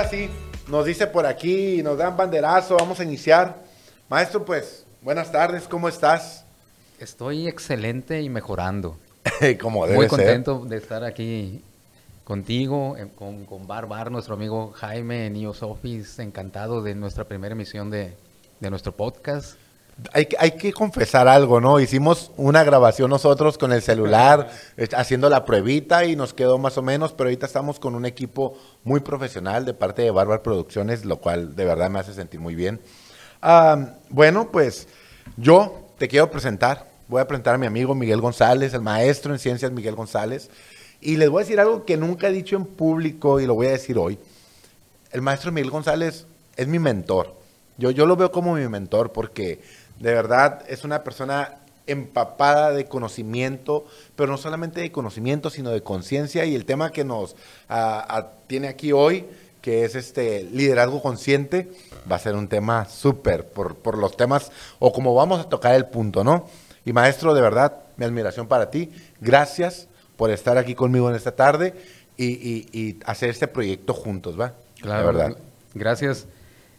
ahora sí, nos dice por aquí, nos dan banderazo, vamos a iniciar. Maestro, pues, buenas tardes, ¿cómo estás? Estoy excelente y mejorando. Como debe Muy ser. contento de estar aquí contigo, eh, con, con Barbar, nuestro amigo Jaime en IOS Office, encantado de nuestra primera emisión de, de nuestro podcast. Hay, que- hay que confesar algo, ¿no? Hicimos una grabación nosotros con el celular, haciendo la pruebita y nos quedó más o menos, pero ahorita estamos con un equipo muy profesional de parte de Barbar Producciones, lo cual de verdad me hace sentir muy bien. Ah, bueno, pues yo te quiero presentar. Voy a presentar a mi amigo Miguel González, el maestro en ciencias Miguel González. Y les voy a decir algo que nunca he dicho en público y lo voy a decir hoy. El maestro Miguel González es mi mentor. Yo, yo lo veo como mi mentor porque de verdad es una persona empapada de conocimiento, pero no solamente de conocimiento, sino de conciencia. Y el tema que nos ah, ah, tiene aquí hoy, que es este liderazgo consciente, va a ser un tema súper por, por los temas o como vamos a tocar el punto, ¿no? Y maestro, de verdad, mi admiración para ti. Gracias por estar aquí conmigo en esta tarde y, y- y hacer este proyecto juntos, ¿va? Claro, De verdad. Gracias,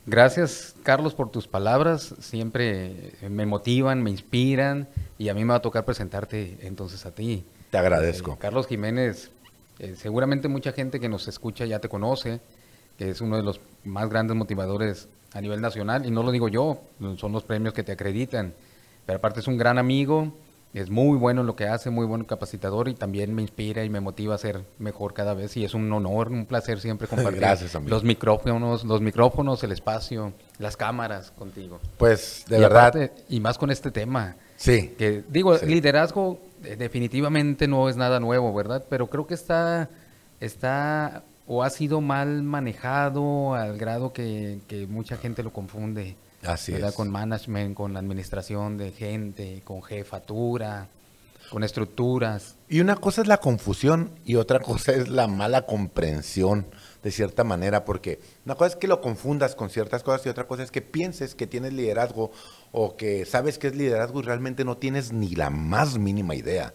gracias Carlos por tus palabras, siempre eh, me motivan, me inspiran y a mí me va a tocar presentarte entonces a ti. Te agradezco. Eh, Carlos Jiménez, eh, seguramente mucha gente que nos escucha ya te conoce, que es uno de los más grandes motivadores a nivel nacional, y no lo digo yo, son los premios que te acreditan, pero aparte es un gran amigo, es muy bueno en lo que hace, muy buen capacitador y también me inspira y me motiva a ser mejor cada vez y es un honor, un placer siempre compartir Gracias, los micrófonos, los micrófonos, el espacio, las cámaras contigo. Pues de Y verdad, aparte- y más con este tema. sí. Que digo, Sí. liderazgo eh, definitivamente no es nada nuevo, ¿verdad? Pero creo que está, está o ha sido mal manejado al grado que, que mucha gente lo confunde. Así ¿verdad? es. Con management, con administración de gente, con jefatura, con estructuras. Y una cosa es la confusión y otra cosa es la mala comprensión, de cierta manera, porque una cosa es que lo confundas con ciertas cosas y otra cosa es que pienses que tienes liderazgo o que sabes que es liderazgo y realmente no tienes ni la más mínima idea.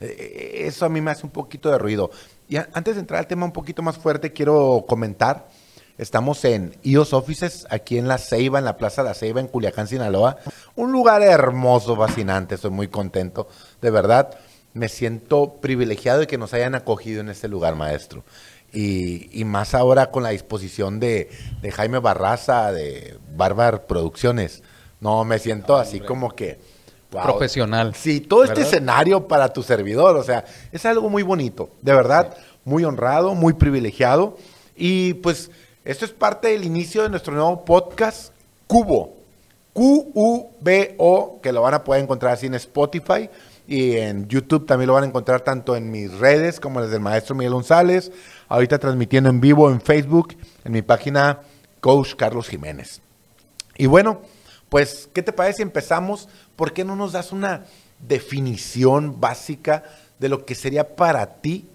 Eh, Eso a mí me hace un poquito de ruido. Y antes de entrar al tema un poquito más fuerte, quiero comentar. Estamos en IOS Offices, aquí en La Ceiba, en la Plaza La Ceiba, en Culiacán, Sinaloa. Un lugar hermoso, fascinante, estoy muy contento. De verdad, me siento privilegiado de que nos hayan acogido en este lugar, maestro. Y, y más ahora con la disposición de, de Jaime Barraza, de Barbar Producciones. No, me siento así como que... wow. Profesional. Sí, todo este escenario para tu servidor, o sea, es algo muy bonito, de verdad, muy honrado, muy privilegiado. Y pues esto es parte del inicio de nuestro nuevo podcast, Cubo. Q-U-B-O, que lo van a poder encontrar así en Spotify y en YouTube también lo van a encontrar tanto en mis redes como las del maestro Miguel González, ahorita transmitiendo en vivo en Facebook, en mi página Coach Carlos Jiménez. Y bueno, pues, ¿qué te parece si empezamos? ¿Por qué no nos das una definición básica de lo que sería para ti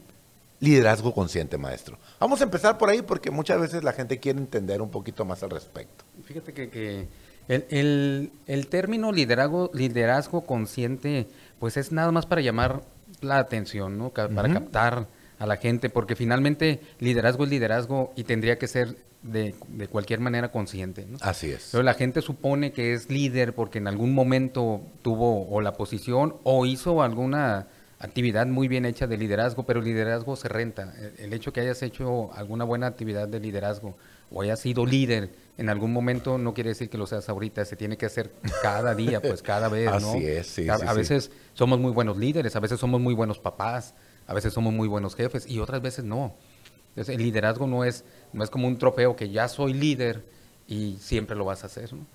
liderazgo consciente, maestro? Vamos a empezar por ahí porque muchas veces la gente quiere entender un poquito más al respecto. Fíjate que, que el, el- el término liderazgo, liderazgo consciente, pues es nada más para llamar la atención, ¿no? Para captar a la gente, porque finalmente liderazgo es liderazgo y tendría que ser de, de cualquier manera consciente, ¿no? Así es. Pero la gente supone que es líder porque en algún momento tuvo o la posición o hizo alguna actividad muy bien hecha de liderazgo, pero el liderazgo se renta. El, el hecho que hayas hecho alguna buena actividad de liderazgo o hayas sido líder en algún momento no quiere decir que lo seas ahorita, se tiene que hacer cada día, pues cada vez, ¿no? Así es, sí, a, sí, a sí. veces somos muy buenos líderes, a veces somos muy buenos papás, a veces somos muy buenos jefes y otras veces no. Entonces, el liderazgo no es, no es como un trofeo que ya soy líder y siempre lo vas a hacer, ¿no?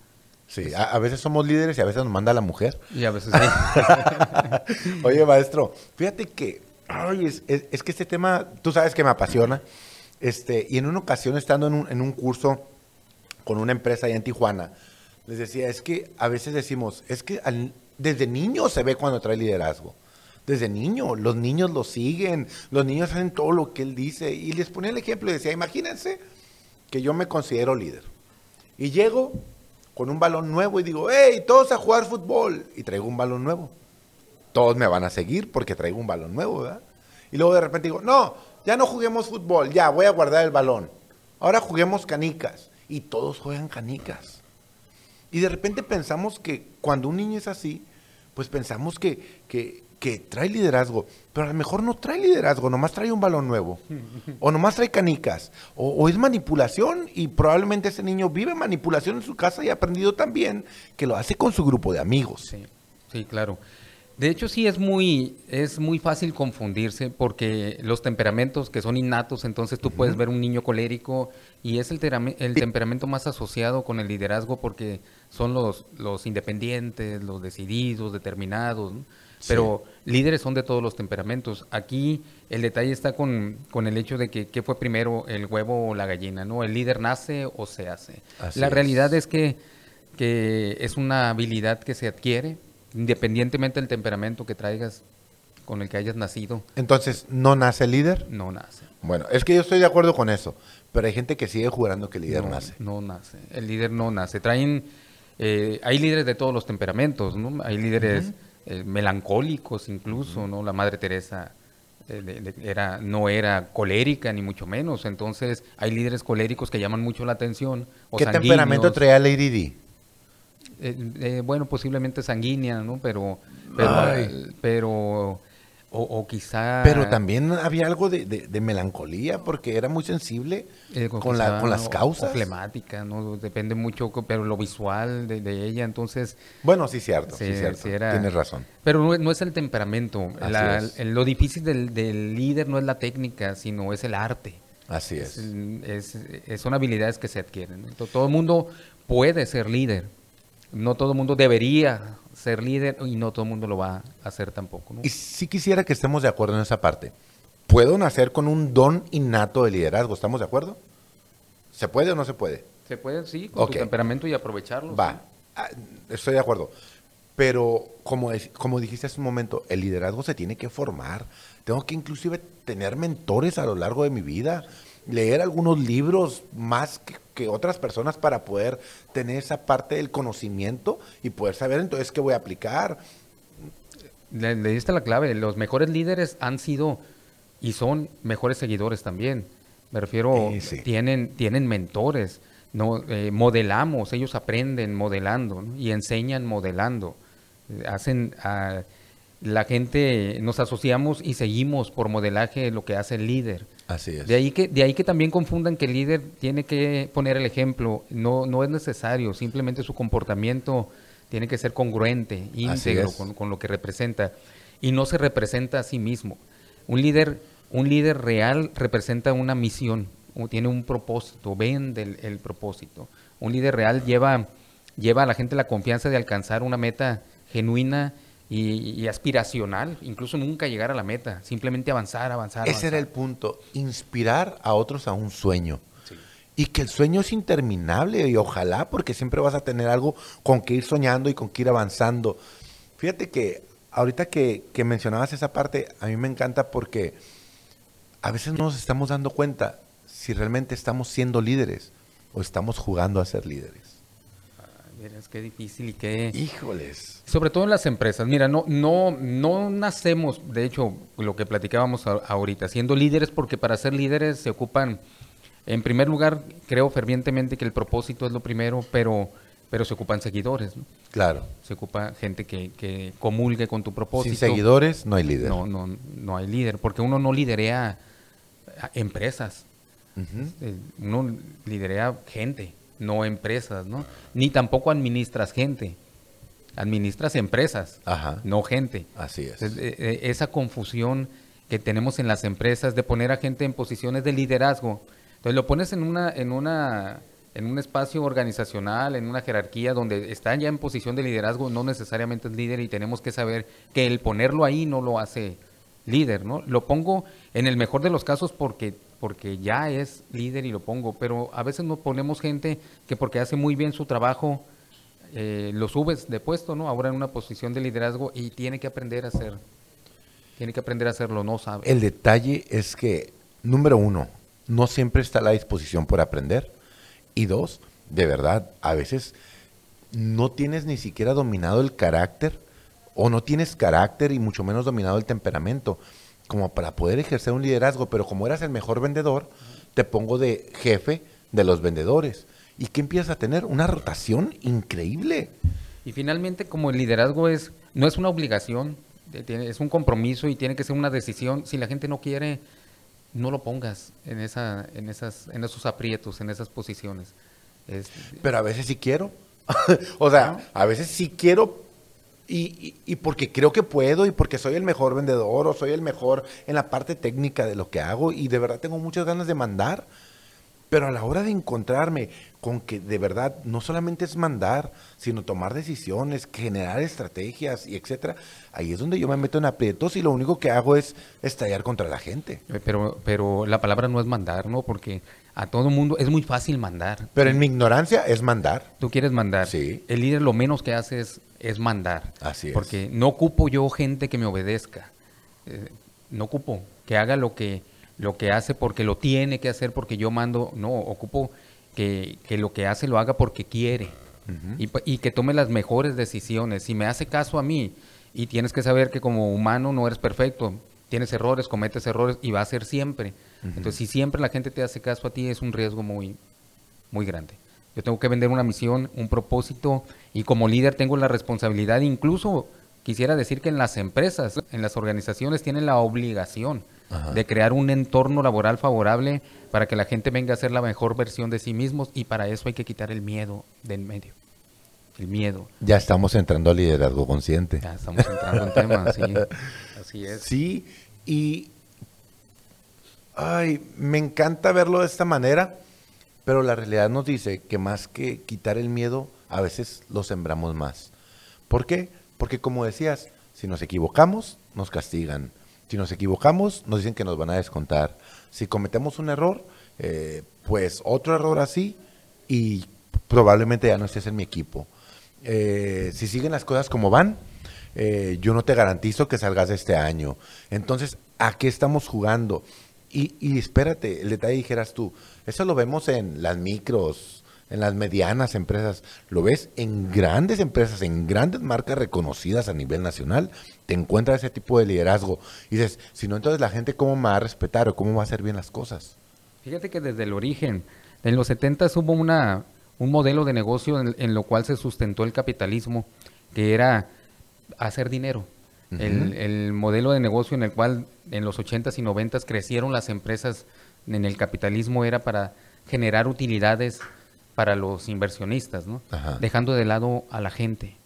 Sí, a, a veces somos líderes y a veces nos manda la mujer. Y a veces sí. Oye, maestro, fíjate que, ay, es, es- es que este tema, tú sabes que me apasiona. Este, y en una ocasión, estando en un, en un curso con una empresa allá en Tijuana, les decía, es que a veces decimos, es que al- desde niño se ve cuando trae liderazgo. Desde niño, los niños lo siguen, los niños hacen todo lo que él dice. Y les ponía el ejemplo y decía, imagínense que yo me considero líder. Y llego con un balón nuevo y digo, hey, todos a jugar fútbol. Y traigo un balón nuevo. Todos me van a seguir porque traigo un balón nuevo, ¿verdad? Y luego de repente digo, no, ya no juguemos fútbol, ya, voy a guardar el balón. ahora juguemos canicas. Y todos juegan canicas. Y de repente pensamos que cuando un niño es así, pues pensamos que, que, que trae liderazgo, pero a lo mejor no trae liderazgo, nomás trae un balón nuevo, o nomás trae canicas, o, o es manipulación y probablemente ese niño vive manipulación en su casa y ha aprendido también que lo hace con su grupo de amigos. Sí, sí, claro. De hecho, sí es muy, es muy fácil confundirse porque los temperamentos que son innatos, entonces tú puedes ver un niño colérico y es el, el temperamento más asociado con el liderazgo porque son los, los independientes, los decididos, determinados. ¿no? Pero líderes son de todos los temperamentos. Aquí el detalle está con, con el hecho de que qué fue primero, el huevo o la gallina, ¿no? El líder nace o se hace. Así la es. realidad es que, que es una habilidad que se adquiere independientemente del temperamento que traigas con el que hayas nacido, Entonces, ¿no nace el líder? no nace. Bueno, es que yo estoy de acuerdo con eso, pero hay gente que sigue jurando que el líder no, nace. No nace. El líder no nace. Traen, eh, hay líderes de todos los temperamentos, ¿no? Hay líderes eh, melancólicos incluso, ¿no? La Madre Teresa eh, de- de- era, no era colérica ni mucho menos. Entonces, hay líderes coléricos que llaman mucho la atención. O ¿Qué temperamento traía Lady Di? Eh, eh, bueno, posiblemente sanguínea, ¿no? Pero, pero, pero o, o quizá... Pero también había algo de, de- de melancolía porque era muy sensible eh, con, la- con las causas. o flemática, ¿no? Depende mucho, pero lo visual de, de ella, entonces... Bueno, sí, cierto, sí, Sí, cierto. era- Tienes razón. Pero no, no es el temperamento. La- es. lo difícil del, del líder no es la técnica, sino es el arte. Así Es, es. es- es- son habilidades que se adquieren. To- Todo el mundo puede ser líder. No todo el mundo debería ser líder y no todo el mundo lo va a hacer tampoco. ¿no? Y sí quisiera que estemos de acuerdo en esa parte. ¿Puedo nacer con un don innato de liderazgo? ¿Estamos de acuerdo? ¿Se puede o no se puede? Se puede, sí, con tu temperamento y aprovecharlo. Va, ah, estoy de acuerdo. Pero como, como dijiste hace un momento, el liderazgo se tiene que formar. Tengo que inclusive tener mentores a lo largo de mi vida, leer algunos libros más que, que otras personas para poder tener esa parte del conocimiento y poder saber entonces qué voy a aplicar. Le, le diste la clave. Los mejores líderes han sido y son mejores seguidores también. Me refiero, sí. tienen, tienen mentores. No, Eh, modelamos, ellos aprenden modelando ¿no? y enseñan modelando. Eh, hacen a la gente, nos asociamos y seguimos por modelaje lo que hace el líder. Así De ahí que, de ahí que también confundan que el líder tiene que poner el ejemplo. No, no es necesario, simplemente su comportamiento tiene que ser congruente, íntegro es. con, con lo que representa. Y no se representa a sí mismo. Un líder, un líder real representa una misión, o tiene un propósito, vende el, el propósito. Un líder real lleva, lleva a la gente la confianza de alcanzar una meta genuina y, y aspiracional, incluso nunca llegar a la meta, simplemente avanzar, avanzar. Ese era el punto, inspirar a otros a un sueño. Y que el sueño es interminable y ojalá porque siempre vas a tener algo con que ir soñando y con que ir avanzando. Fíjate que ahorita que, que mencionabas esa parte, a mí me encanta porque a veces no nos estamos dando cuenta si realmente estamos siendo líderes o estamos jugando a ser líderes. Que difícil y que... Híjoles. Sobre todo en las empresas. Mira, no, no, no nacemos, de hecho, lo que platicábamos a- ahorita, siendo líderes, porque para ser líderes se ocupan, en primer lugar, creo fervientemente que el propósito es lo primero, pero, pero se ocupan seguidores, ¿no? Claro. Se ocupa gente que, que comulgue con tu propósito. Sin seguidores no hay líder. No, no, no hay líder, porque uno no liderea a empresas. Eh, uno liderea gente, no empresas, ¿no? Ni tampoco administras gente. Administras empresas, Ajá. no gente. Así es. Entonces, eh, eh, esa confusión que tenemos en las empresas de poner a gente en posiciones de liderazgo. Entonces lo pones en una, en una, en un espacio organizacional, en una jerarquía donde están ya en posición de liderazgo, no necesariamente es líder y tenemos que saber que el ponerlo ahí no lo hace líder, ¿no? Lo pongo en el mejor de los casos porque porque ya es líder y lo pongo, pero a veces no ponemos gente que porque hace muy bien su trabajo eh, lo subes de puesto, ¿no? Ahora en una posición de liderazgo y tiene que aprender a hacer, tiene que aprender a hacerlo, no sabe. El detalle es que, número uno, no siempre está a la disposición por aprender. Y dos, de verdad, a veces no tienes ni siquiera dominado el carácter o no tienes carácter y mucho menos dominado el temperamento como para poder ejercer un liderazgo, pero como eras el mejor vendedor, te pongo de jefe de los vendedores. ¿Y qué empiezas a tener? Una rotación increíble. Y finalmente, como el liderazgo es, no es una obligación, es un compromiso y tiene que ser una decisión. Si la gente no quiere, no lo pongas en, esa, en, esas, en esos aprietos, en esas posiciones. Pero a veces sí quiero. o sea, a veces sí quiero y, y, porque creo que puedo y porque soy el mejor vendedor o soy el mejor en la parte técnica de lo que hago y de verdad tengo muchas ganas de mandar. Pero a la hora de encontrarme con que de verdad no solamente es mandar, sino tomar decisiones, generar estrategias y etcétera, ahí es donde yo me meto en aprietos y lo único que hago es estallar contra la gente. Eh, pero, pero la palabra no es mandar, ¿no? Porque a todo mundo es muy fácil mandar. Pero en mi ignorancia es mandar. Tú quieres mandar. Sí. El líder lo menos que hace es, es mandar. Así es. Porque no ocupo yo gente que me obedezca. Eh, no ocupo que haga lo que lo que hace porque lo tiene que hacer porque yo mando, no, ocupo que, lo que hace lo haga porque quiere y, que tome las mejores decisiones. Si me hace caso a mí y tienes que saber que como humano no eres perfecto, tienes errores, cometes errores y va a ser siempre. Entonces, si siempre la gente te hace caso a ti, es un riesgo muy, muy grande. Yo tengo que vender una misión, un propósito y como líder tengo la responsabilidad, incluso quisiera decir que en las empresas, en las organizaciones tienen la obligación de crear un entorno laboral favorable para que la gente venga a ser la mejor versión de sí mismos y para eso hay que quitar el miedo del medio. El miedo. Ya estamos entrando al liderazgo consciente. Ya estamos entrando en temas, sí. Así es. Sí, y ay, me encanta verlo de esta manera, pero la realidad nos dice que más que quitar el miedo, a veces lo sembramos más. ¿Por qué? Porque como decías, si nos equivocamos, nos castigan. Si nos equivocamos, nos dicen que nos van a descontar. Si cometemos un error, eh, pues otro error así y probablemente ya no estés en mi equipo. Eh, si siguen las cosas como van, eh, yo no te garantizo que salgas de este año. Entonces, ¿a qué estamos jugando? Y, y espérate, el detalle dijeras tú, eso lo vemos en las micros, en las medianas empresas, lo ves en grandes empresas, en grandes marcas reconocidas a nivel nacional, te encuentras ese tipo de liderazgo. Y dices, si no, entonces la gente cómo me va a respetar o cómo va a hacer bien las cosas. Fíjate que desde el origen, en los 70 hubo una, un modelo de negocio en, lo cual se sustentó el capitalismo, que era hacer dinero. el, el, modelo de negocio en el cual en los 80s y 90s crecieron las empresas en el capitalismo era para generar utilidades para los inversionistas, ¿no? Dejando de lado a la gente.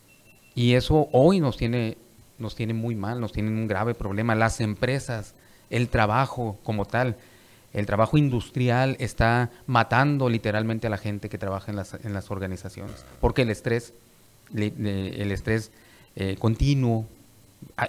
Y eso hoy nos tiene, nos tiene muy mal, nos tiene un grave problema. Las empresas, el trabajo como tal, el trabajo industrial está matando literalmente a la gente que trabaja en las, en las organizaciones. Porque el estrés, el estrés eh, continuo,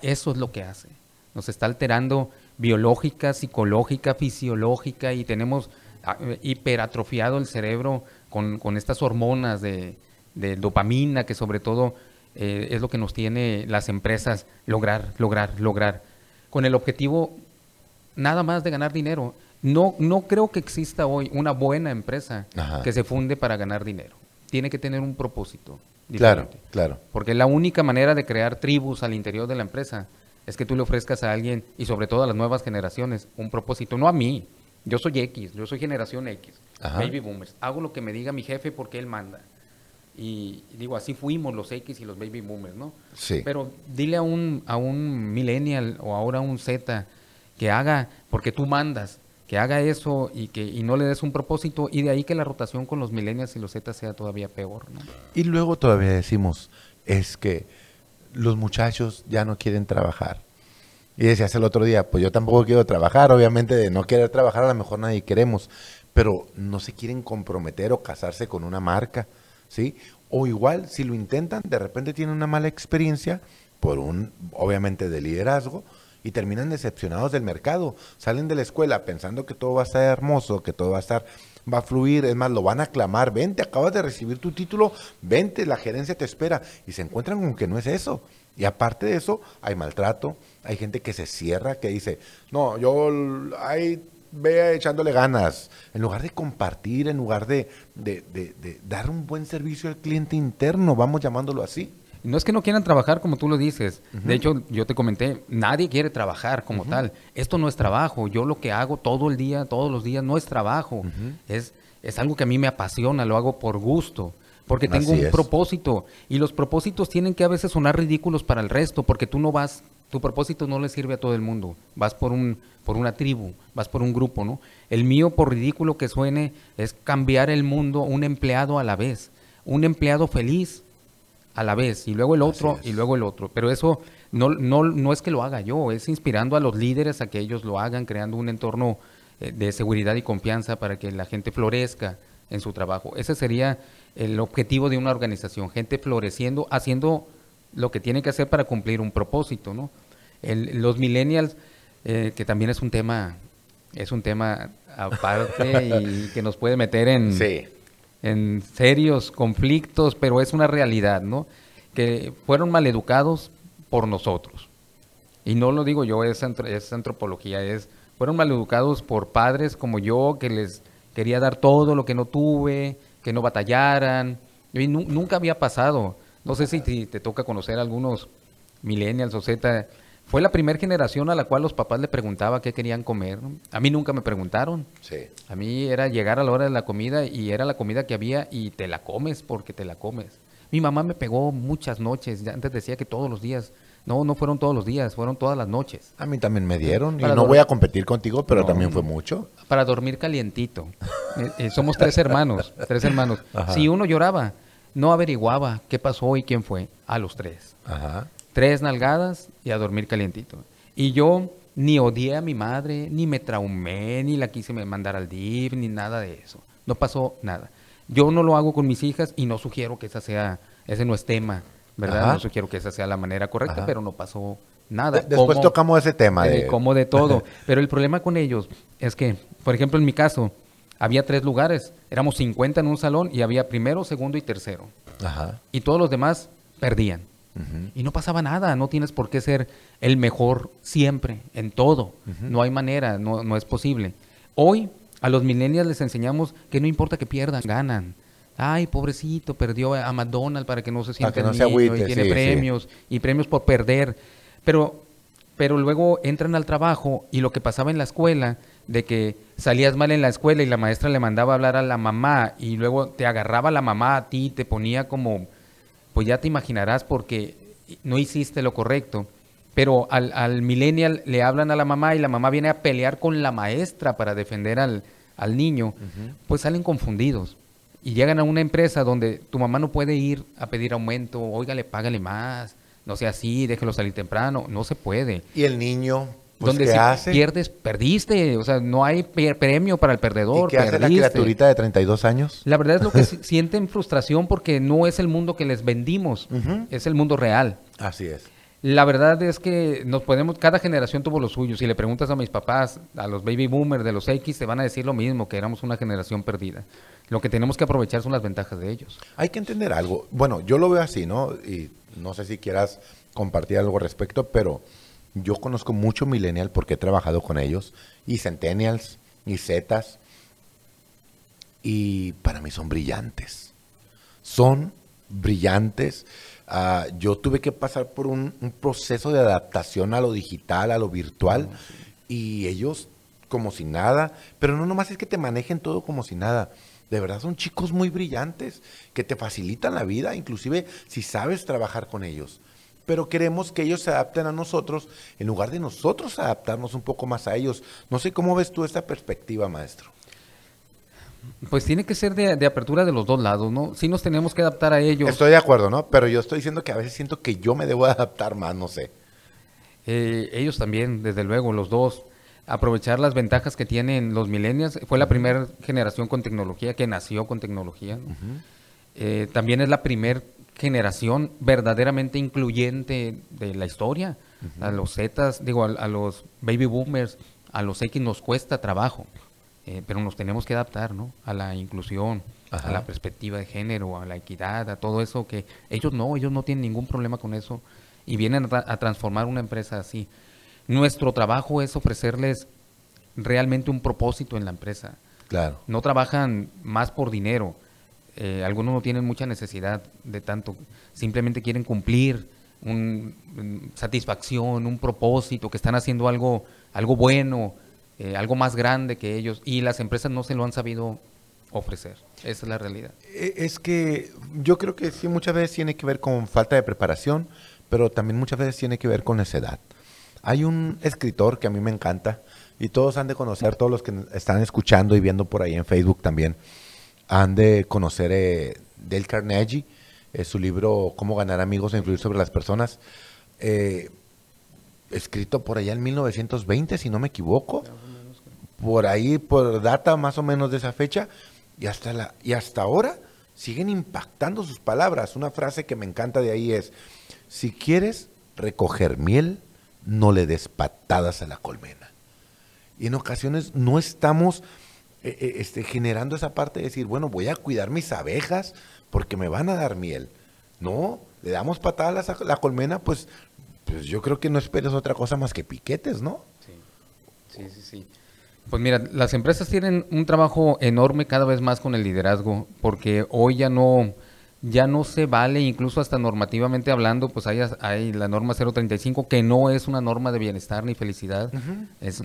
eso es lo que hace. Nos está alterando biológica, psicológica, fisiológica y tenemos ah, hiperatrofiado el cerebro con, estas hormonas de, dopamina, que sobre todo eh, es lo que nos tiene las empresas lograr, lograr, lograr, con el objetivo nada más de ganar dinero. No, no creo que exista hoy una buena empresa que se funde para ganar dinero. Tiene que tener un propósito. Claro, claro. Porque la única manera de crear tribus al interior de la empresa es que tú le ofrezcas a alguien y sobre todo a las nuevas generaciones un propósito, no a mí, yo soy X, yo soy generación X, baby boomers. Hago lo que me diga mi jefe porque él manda. Y digo, así fuimos los X y los baby boomers, ¿no? Sí. Pero dile a un, a un millennial o ahora a un Z que haga, porque tú mandas, que haga eso y que y no le des un propósito y de ahí que la rotación con los millennials y los Z sea todavía peor, ¿no? Y luego todavía decimos, es que los muchachos ya no quieren trabajar y decías el otro día, pues yo tampoco quiero trabajar, obviamente de no querer trabajar a lo mejor nadie queremos, pero no se quieren comprometer o casarse con una marca, ¿sí? O igual, si lo intentan, de repente tienen una mala experiencia por un, obviamente, de liderazgo y terminan decepcionados del mercado. Salen de la escuela pensando que todo va a estar hermoso, que todo va a estar, va a fluir, es más, lo van a aclamar, vente, acabas de recibir tu título, vente, la gerencia te espera, y se encuentran con que no es eso. Y aparte de eso, hay maltrato, hay gente que se cierra, que dice, no, yo ahí ve echándole ganas. En lugar de compartir, en lugar de, de, dar un buen servicio al cliente interno, vamos llamándolo así. No es que no quieran trabajar como tú lo dices. De hecho, yo te comenté, nadie quiere trabajar como tal. Esto no es trabajo. Yo lo que hago todo el día, todos los días, no es trabajo. es, es algo que a mí me apasiona, lo hago por gusto. Porque tengo un propósito. Y los propósitos tienen que a veces sonar ridículos para el resto, porque tú no vas, tu propósito no le sirve a todo el mundo. Vas por un, por una tribu, vas por un grupo, ¿no? El mío, por ridículo que suene, es cambiar el mundo un empleado a la vez. Un empleado feliz a la vez, y luego el otro, y luego el otro. Pero eso no, no, no es que lo haga yo, es inspirando a los líderes a que ellos lo hagan, creando un entorno eh, de seguridad y confianza para que la gente florezca en su trabajo. Ese sería el objetivo de una organización, gente floreciendo, haciendo lo que tiene que hacer para cumplir un propósito, ¿no? los millennials, eh, que también es un tema, es un tema aparte y que nos puede meter en, en serios conflictos, pero es una realidad, ¿no? Que fueron maleducados por nosotros. Y no lo digo yo, es, antropología, es fueron maleducados por padres como yo que les quería dar todo lo que no tuve, que no batallaran. Y nunca había pasado. No sé si te, toca conocer a algunos millennials o Z. Fue la primera generación a la cual los papás le preguntaban qué querían comer. A mí nunca me preguntaron. Sí. A mí era llegar a la hora de la comida y era la comida que había y te la comes porque te la comes. Mi mamá me pegó muchas noches. Antes decía que todos los días no, no fueron todos los días, fueron todas las noches. A mí también me dieron. y no voy a competir contigo, pero también fue mucho. Para dormir calientito. Eh, eh, somos tres hermanos, tres hermanos. Si uno lloraba, no averiguaba qué pasó y quién fue. A los tres. Ajá. Tres nalgadas y a dormir calientito. Y yo ni odié a mi madre, ni me traumé, ni la quise mandar al DIV, ni nada de eso. No pasó nada. Yo no lo hago con mis hijas y no sugiero que esa sea, ese no es tema ¿verdad? No sugiero que esa sea la manera correcta, pero no pasó nada. después tocamos ese tema. De... como de todo. pero el problema con ellos es que, por ejemplo, en mi caso, había tres lugares. Éramos 50 en un salón y había primero, segundo y tercero. Ajá. Y todos los demás perdían. Y no pasaba nada, no tienes por qué ser el mejor siempre, en todo. No hay manera, no, no es posible. Hoy a los millennials les enseñamos que no importa que pierdan, ganan ay, pobrecito, perdió a McDonald's para que no se sienta no niño y tiene premios y premios por perder. Pero, pero luego entran al trabajo y lo que pasaba en la escuela, de que salías mal en la escuela y la maestra le mandaba a hablar a la mamá y luego te agarraba la mamá a ti, te ponía como, pues ya te imaginarás porque no hiciste lo correcto. Pero al, al millennial le hablan a la mamá y la mamá viene a pelear con la maestra para defender al, al niño, pues salen confundidos y llegan a una empresa donde tu mamá no puede ir a pedir aumento, óigale, págale más, no sea así, déjelo salir temprano, no se puede. ¿Y el niño? Pues, donde si pierdes, perdiste, o sea, no hay premio para el perdedor. ¿Y qué hace la criaturita de 32 años? La verdad es lo que sienten frustración porque no es el mundo que les vendimos, es el mundo real. Así es. La verdad es que nos podemos, cada generación tuvo lo suyo. Si le preguntas a mis papás, a los baby boomers de los X, te van a decir lo mismo, que éramos una generación perdida. Lo que tenemos que aprovechar son las ventajas de ellos. Hay que entender algo. Bueno, yo lo veo así, ¿no? Y no sé si quieras compartir algo al respecto, pero yo conozco mucho millennial porque he trabajado con ellos, y centennials, y zetas, y para mí son brillantes. Son brillantes. Ah, yo tuve que pasar por un, proceso de adaptación a lo digital, a lo virtual, y ellos como si nada, pero no nomás es que te manejen todo como si nada de verdad son chicos muy brillantes que te facilitan la vida, inclusive si sabes trabajar con ellos. Pero queremos que ellos se adapten a nosotros en lugar de nosotros adaptarnos un poco más a ellos. No sé cómo ves tú esta perspectiva, maestro. Pues tiene que ser de, apertura de los dos lados, ¿no? Sí nos tenemos que adaptar a ellos. Estoy de acuerdo, ¿no? Pero yo estoy diciendo que a veces siento que yo me debo adaptar más, no sé. Eh, ellos también, desde luego, los dos aprovechar las ventajas que tienen los millennials. Fue la primera generación con tecnología que nació con tecnología. Eh, también es la primera generación verdaderamente incluyente de la historia. A los Zetas, digo, a, los baby boomers, a los X nos cuesta trabajo, eh, pero nos tenemos que adaptar, ¿no? A la inclusión, a la perspectiva de género, a la equidad, a todo eso que ellos no, ellos no tienen ningún problema con eso y vienen a transformar una empresa así. Nuestro trabajo es ofrecerles realmente un propósito en la empresa. Claro. No trabajan más por dinero. Eh, algunos no tienen mucha necesidad de tanto, simplemente quieren cumplir un, satisfacción, un propósito, que están haciendo algo, algo bueno, eh, algo más grande que ellos, y las empresas no se lo han sabido ofrecer. Esa es la realidad. E, es que yo creo que sí, muchas veces tiene que ver con falta de preparación, pero también muchas veces tiene que ver con necedad. Hay un escritor que a mí me encanta, y todos han de conocer, todos los que están escuchando y viendo por ahí en Facebook también, han de conocer eh, Dale Carnegie, eh, su libro Cómo ganar amigos e influir sobre las personas, eh, escrito por allá en 1920, si no me equivoco, por ahí, por data más o menos de esa fecha, y hasta, la, y hasta ahora siguen impactando sus palabras. Una frase que me encanta de ahí es, si quieres recoger miel, no le des patadas a la colmena. Y en ocasiones no estamos eh, eh, este, generando esa parte de decir, bueno, voy a cuidar mis abejas porque me van a dar miel. No, le damos patadas a la colmena, pues, pues yo creo que no esperes otra cosa más que piquetes, ¿no? Sí, sí, sí. sí. Pues mira, las empresas tienen un trabajo enorme cada vez más con el liderazgo, porque hoy ya no, ya no se vale, incluso hasta normativamente hablando, pues hay, hay la norma 035 que no es una norma de bienestar ni felicidad, es,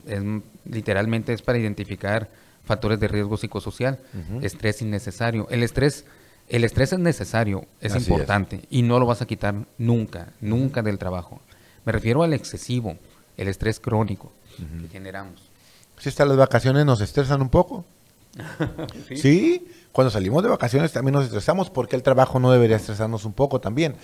literalmente es para identificar factores de riesgo psicosocial, estrés innecesario. El estrés, el estrés es necesario, es importante y no lo vas a quitar nunca, nunca del trabajo. Me refiero al excesivo, el estrés crónico que generamos. Si estas las vacaciones nos estresan un poco. ¿Sí? cuando salimos de vacaciones también nos estresamos porque el trabajo no debería estresarnos un poco también.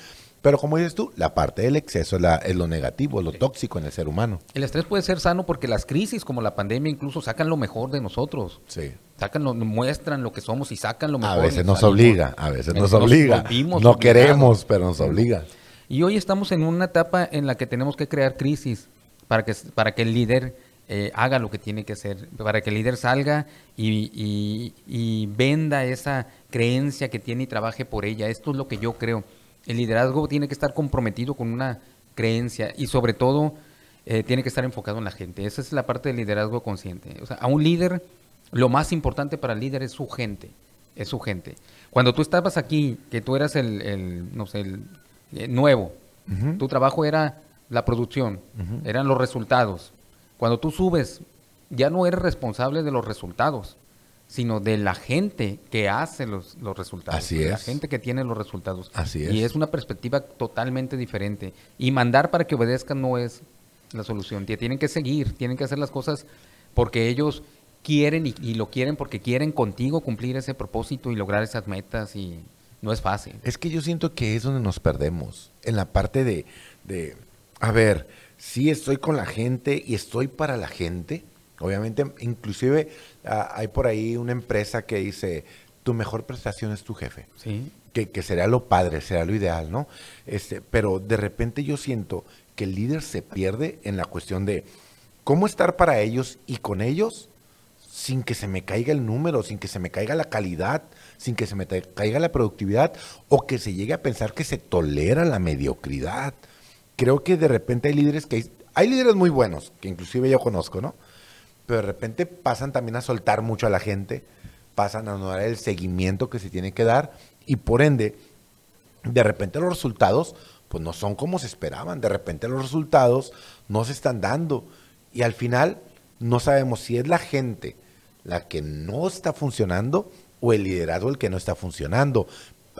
Pero como dices tú, la parte del exceso es, lo negativo, lo tóxico en el ser humano. El estrés puede ser sano porque las crisis como la pandemia incluso sacan lo mejor de nosotros. Sí. Sacan lo, muestran lo que somos y sacan lo mejor. A veces nos obliga, a veces nos, obliga. no queremos, pero nos obliga. Y hoy estamos en una etapa en la que tenemos que crear crisis para que, para que el líder eh, haga lo que tiene que hacer, para que el líder salga y, venda esa creencia que tiene y trabaje por ella. Esto es lo que yo creo. El liderazgo tiene que estar comprometido con una creencia y sobre todo eh, tiene que estar enfocado en la gente. Esa es la parte del liderazgo consciente. O sea, a un líder, lo más importante para el líder es su gente, es su gente. Cuando tú estabas aquí, que tú eras el, no sé, el, eh, nuevo, tu trabajo era la producción, eran los resultados. Cuando tú subes, ya no eres responsable de los resultados, sino de la gente que hace los, resultados. Así es. La gente que tiene los resultados. Así es. Y es una perspectiva totalmente diferente. Y mandar para que obedezcan no es la solución. Tienen que seguir, tienen que hacer las cosas porque ellos quieren y, lo quieren porque quieren contigo cumplir ese propósito y lograr esas metas y no es fácil. Es que yo siento que es donde nos perdemos, en la parte de, de a ver, sí estoy con la gente y estoy para la gente. Obviamente, inclusive ah, hay por ahí una empresa que dice, tu mejor prestación es tu jefe. Sí. Que, que sería lo padre, sería lo ideal, ¿no? Este, pero de repente yo siento que el líder se pierde en la cuestión de cómo estar para ellos y con ellos sin que se me caiga el número, sin que se me caiga la calidad, sin que se me caiga la productividad o que se llegue a pensar que se tolera la mediocridad creo que de repente hay líderes que hay, líderes muy buenos, que inclusive yo conozco, ¿no? Pero de repente pasan también a soltar mucho a la gente, pasan a no dar el seguimiento que se tiene que dar y por ende, de repente los resultados pues no son como se esperaban, de repente los resultados no se están dando y al final no sabemos si es la gente la que no está funcionando o el liderazgo el que no está funcionando.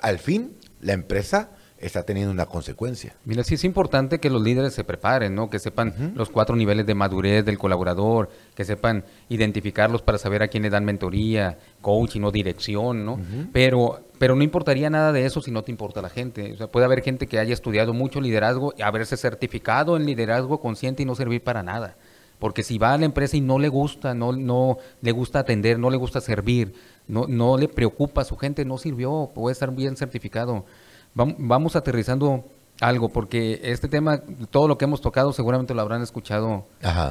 Al fin, la empresa está teniendo una consecuencia. Mira, sí es importante que los líderes se preparen, ¿no? Que sepan los cuatro niveles de madurez del colaborador, que sepan identificarlos para saber a quién le dan mentoría, coaching o dirección, ¿no? Pero pero no importaría nada de eso si no te importa la gente. O sea, puede haber gente que haya estudiado mucho liderazgo y haberse certificado en liderazgo consciente y no servir para nada. Porque si va a la empresa y no le gusta, no, no le gusta atender, no le gusta servir, no, no le preocupa a su gente, no sirvió, puede estar bien certificado vamos aterrizando algo, porque este tema, todo lo que hemos tocado seguramente lo habrán escuchado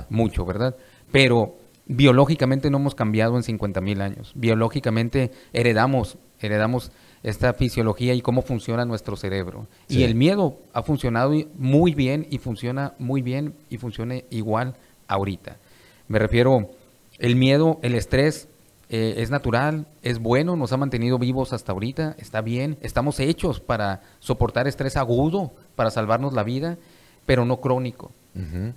mucho, ¿verdad? Pero biológicamente no hemos cambiado en 50 mil años. Biológicamente heredamos, heredamos esta fisiología y cómo funciona nuestro cerebro. Y el miedo ha funcionado muy bien y funciona muy bien y funciona igual ahorita. Me refiero, el miedo, el estrés eh, es natural, es bueno, nos ha mantenido vivos hasta ahorita, está bien, estamos hechos para soportar estrés agudo, para salvarnos la vida, pero no crónico.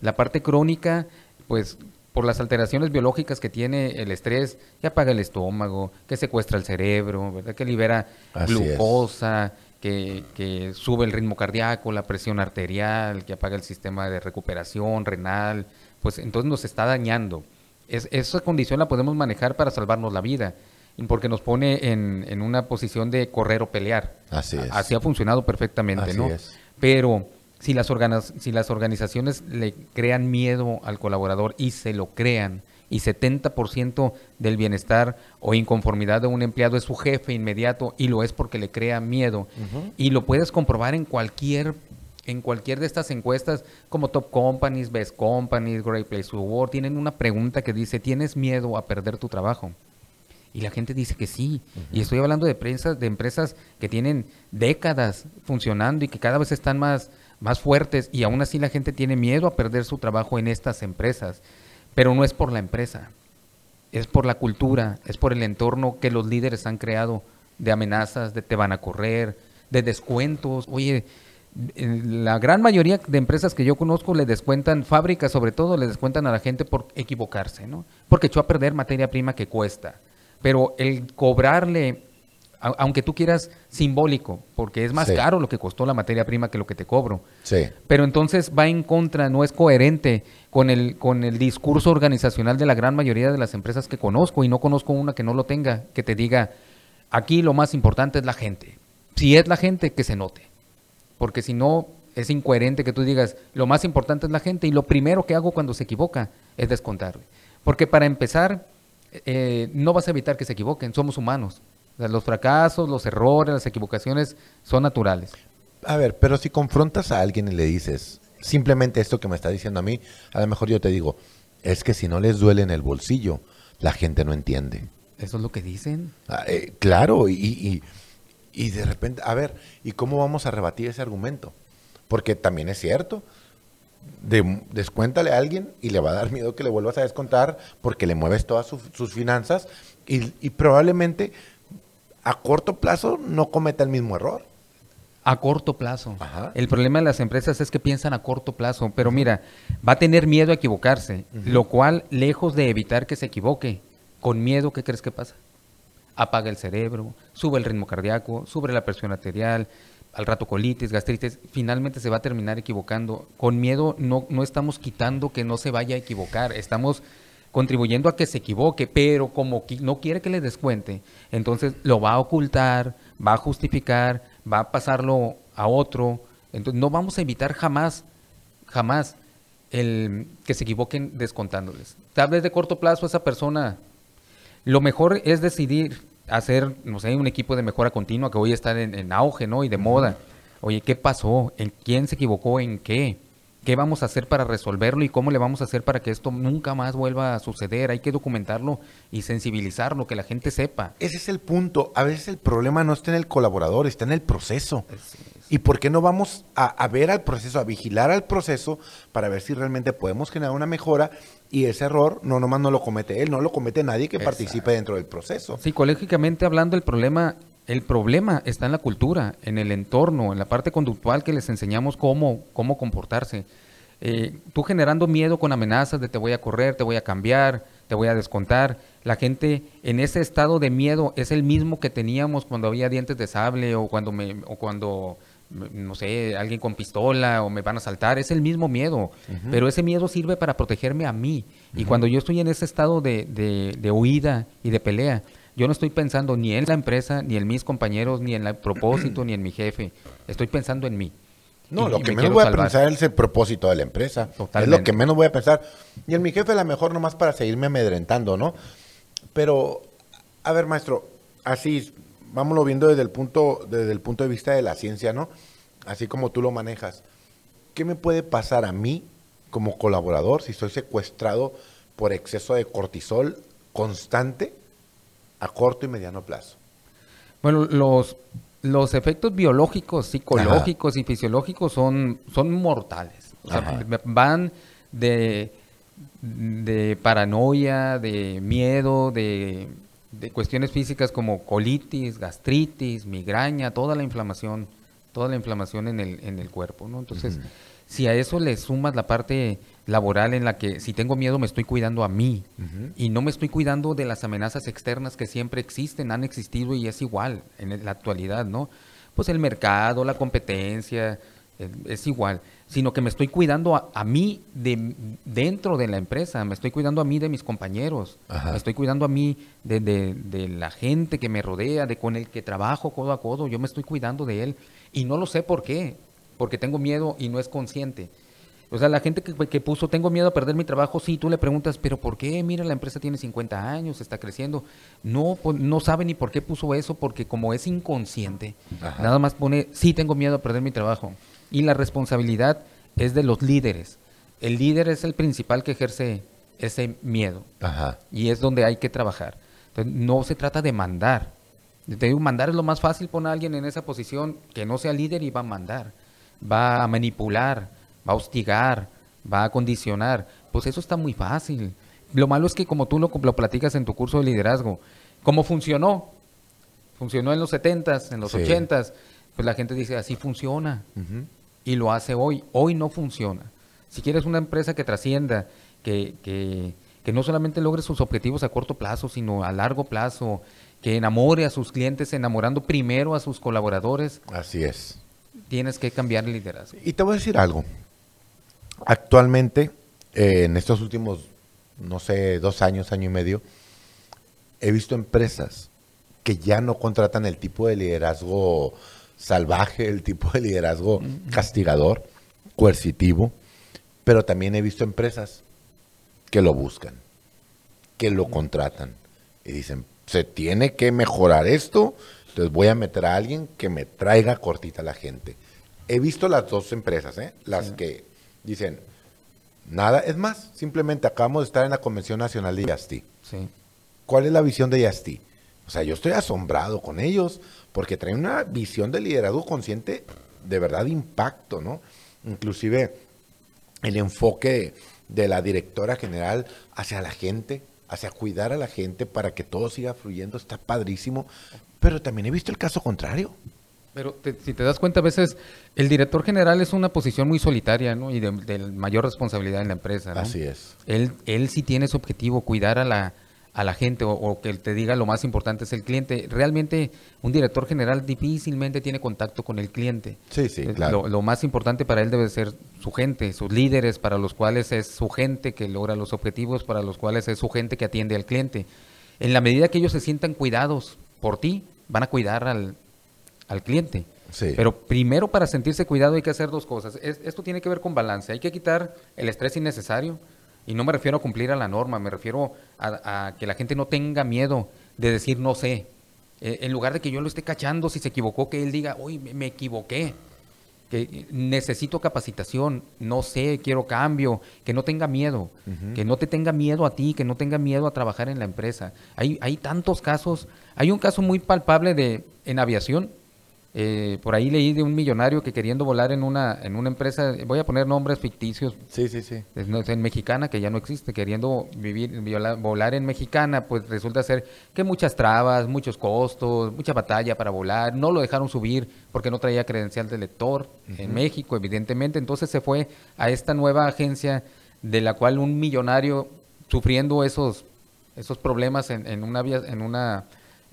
La parte crónica, pues por las alteraciones biológicas que tiene el estrés, que apaga el estómago, que secuestra el cerebro, ¿verdad? que libera glucosa, que, sube el ritmo cardíaco, la presión arterial, que apaga el sistema de recuperación renal, pues entonces nos está dañando. Es, esa condición la podemos manejar para salvarnos la vida, porque nos pone en, una posición de correr o pelear. Así es. Así ha funcionado perfectamente, ¿no? Pero si las, si las organizaciones le crean miedo al colaborador y se lo crean, y 70% del bienestar o inconformidad de un empleado es su jefe inmediato y lo es porque le crea miedo. Y lo puedes comprobar en cualquier en cualquier de estas encuestas, como Top Companies, Best Companies, Great Place to Work, tienen una pregunta que dice, ¿tienes miedo a perder tu trabajo? Y la gente dice que sí. Y estoy hablando de empresas, de empresas que tienen décadas funcionando y que cada vez están más, más fuertes y aún así la gente tiene miedo a perder su trabajo en estas empresas. Pero no es por la empresa, es por la cultura, es por el entorno que los líderes han creado de amenazas, de te van a correr, de descuentos. Oye, la gran mayoría de empresas que yo conozco le descuentan, fábricas sobre todo, le descuentan a la gente por equivocarse, ¿no? Porque echó a perder materia prima que cuesta. Pero el cobrarle aunque tú quieras simbólico, porque es más caro lo que costó la materia prima que lo que te cobro. Sí. Pero entonces va en contra, no es coherente con el, con el discurso organizacional de la gran mayoría de las empresas que conozco y no conozco una que no lo tenga, que te diga, aquí lo más importante es la gente. Si es la gente, que se note. Porque si no, es incoherente que tú digas, lo más importante es la gente y lo primero que hago cuando se equivoca es descontarle. Porque para empezar, eh, no vas a evitar que se equivoquen, somos humanos los fracasos, los errores, las equivocaciones son naturales. A ver, pero si confrontas a alguien y le dices simplemente esto que me está diciendo a mí, a lo mejor yo te digo, es que si no les duele en el bolsillo, la gente no entiende. ¿Eso es lo que dicen? Ah, eh, claro, y, y, de repente, a ver, ¿y cómo vamos a rebatir ese argumento? Porque también es cierto, de, descuéntale a alguien y le va a dar miedo que le vuelvas a descontar porque le mueves todas sus finanzas y, y probablemente a corto plazo no cometa el mismo error. A corto plazo. El problema de las empresas es que piensan a corto plazo, pero mira, va a tener miedo a equivocarse, lo cual, lejos de evitar que se equivoque, con miedo, ¿qué crees que pasa? Apaga el cerebro, sube el ritmo cardíaco, sube la presión arterial, al rato colitis, gastritis, finalmente se va a terminar equivocando. Con miedo no, no estamos quitando que no se vaya a equivocar, estamos contribuyendo a que se equivoque, pero como no quiere que le descuente, entonces lo va a ocultar, va a justificar, va a pasarlo a otro. Entonces no vamos a evitar jamás, jamás el que se equivoquen descontándoles. Tal vez de corto plazo esa persona, lo mejor es decidir hacer, no sé, un equipo de mejora continua que hoy está en, en auge, ¿no? Y de moda. Oye, ¿qué pasó? ¿En quién se equivocó? ¿En qué? qué vamos a hacer para resolverlo y cómo le vamos a hacer para que esto nunca más vuelva a suceder. Hay que documentarlo y sensibilizarlo, que la gente sepa. Ese es el punto. A veces el problema no está en el colaborador, está en el proceso. ¿Y por qué no vamos a, ver al proceso, a vigilar al proceso para ver si realmente podemos generar una mejora y ese error no nomás no lo comete él, no lo comete nadie que participe dentro del proceso? Psicológicamente hablando, el problema el problema está en la cultura, en el entorno, en la parte conductual que les enseñamos cómo, cómo comportarse. Eh, tú generando miedo con amenazas de te voy a correr, te voy a cambiar, te voy a descontar. La gente en ese estado de miedo es el mismo que teníamos cuando había dientes de sable o cuando me, o cuando no sé, alguien con pistola o me van a saltar, es el mismo miedo, pero ese miedo sirve para protegerme a mí. Y cuando yo estoy en ese estado de, de, de huida y de pelea, yo no estoy pensando ni en la empresa, ni en mis compañeros, ni en el propósito, ni en mi jefe. Estoy pensando en mí. No, lo que menos voy a pensar es el propósito de la empresa. Es lo que menos voy a pensar. Y en mi jefe a lo mejor nomás para seguirme amedrentando, ¿no? Pero, a ver, maestro, así, vámonos viendo desde el punto, desde el punto de vista de la ciencia, ¿no? Así como tú lo manejas. ¿Qué me puede pasar a mí como colaborador si estoy secuestrado por exceso de cortisol constante a corto y mediano plazo? Bueno, los, los efectos biológicos, psicológicos y fisiológicos son, son mortales. van de, de paranoia, de miedo, de, de cuestiones físicas como colitis, gastritis, migraña, toda la inflamación, toda la inflamación en el, en el cuerpo, ¿no? Entonces, si a eso le sumas la parte laboral en la que si tengo miedo me estoy cuidando a mí y no me estoy cuidando de las amenazas externas que siempre existen, han existido y es igual en la actualidad, ¿no? Pues el mercado, la competencia, es igual, sino que me estoy cuidando a, mí de, dentro de la empresa, me estoy cuidando a mí de mis compañeros, me estoy cuidando a mí de, de, la gente que me rodea, de con el que trabajo codo a codo, yo me estoy cuidando de él y no lo sé por qué, porque tengo miedo y no es consciente. O sea, la gente que, puso, tengo miedo a perder mi trabajo, sí, tú le preguntas, pero ¿por qué? Mira, la empresa tiene 50 años, está creciendo. No, pues, no sabe ni por qué puso eso, porque como es inconsciente, nada más pone, sí, tengo miedo a perder mi trabajo. Y la responsabilidad es de los líderes. El líder es el principal que ejerce ese miedo. Y es donde hay que trabajar. Entonces, no se trata de mandar. Te digo, mandar es lo más fácil, poner a alguien en esa posición que no sea líder y va a mandar. Va a manipular, va a hostigar, va a condicionar. Pues eso está muy fácil. Lo malo es que como tú lo, lo platicas en tu curso de liderazgo, ¿cómo funcionó? Funcionó en los 70s, en los 80s. Pues la gente dice, así funciona. Y lo hace hoy. Hoy no funciona. Si quieres una empresa que trascienda, que, que, que no solamente logre sus objetivos a corto plazo, sino a largo plazo, que enamore a sus clientes, enamorando primero a sus colaboradores. Así es. Tienes que cambiar el liderazgo. Y te voy a decir algo. Actualmente, eh, en estos últimos, no sé, dos años, año y medio, he visto empresas que ya no contratan el tipo de liderazgo salvaje, el tipo de liderazgo castigador, coercitivo, pero también he visto empresas que lo buscan, que lo contratan y dicen, se tiene que mejorar esto, entonces voy a meter a alguien que me traiga cortita a la gente. He visto las dos empresas, ¿eh? las que dicen, nada, es más, simplemente acabamos de estar en la Convención Nacional de Yasti. Sí. ¿Cuál es la visión de Yasti? O sea, yo estoy asombrado con ellos porque traen una visión de liderazgo consciente de verdad de impacto, ¿no? Inclusive el enfoque de la directora general hacia la gente, hacia cuidar a la gente para que todo siga fluyendo, está padrísimo, pero también he visto el caso contrario. Pero si te das cuenta, a veces el director general es una posición muy solitaria, ¿no? Y de, mayor responsabilidad en la empresa, ¿no? Así es. Él, él sí tiene su objetivo, cuidar a la, a la gente o, que te diga lo más importante es el cliente. Realmente un director general difícilmente tiene contacto con el cliente. Sí, sí, claro. Lo, más importante para él debe ser su gente, sus líderes, para los cuales es su gente que logra los objetivos, para los cuales es su gente que atiende al cliente. En la medida que ellos se sientan cuidados por ti, van a cuidar al, al cliente. Sí. Pero primero para sentirse cuidado hay que hacer dos cosas. esto tiene que ver con balance. Hay que quitar el estrés innecesario y no me refiero a cumplir a la norma, me refiero a, que la gente no tenga miedo de decir no sé. Eh, en lugar de que yo lo esté cachando si se equivocó, que él diga, uy, me, equivoqué, que necesito capacitación, no sé, quiero cambio, que no tenga miedo, que no te tenga miedo a ti, que no tenga miedo a trabajar en la empresa. Hay, hay tantos casos, hay un caso muy palpable de en aviación, eh, por ahí leí de un millonario que queriendo volar en una en una empresa, voy a poner nombres ficticios. Sí, sí, sí. En mexicana, que ya no existe, queriendo vivir, volar en mexicana, pues resulta ser que muchas trabas, muchos costos, mucha batalla para volar. No lo dejaron subir porque no traía credencial de lector en México, evidentemente. Entonces se fue a esta nueva agencia de la cual un millonario sufriendo esos, esos problemas en, en una, en una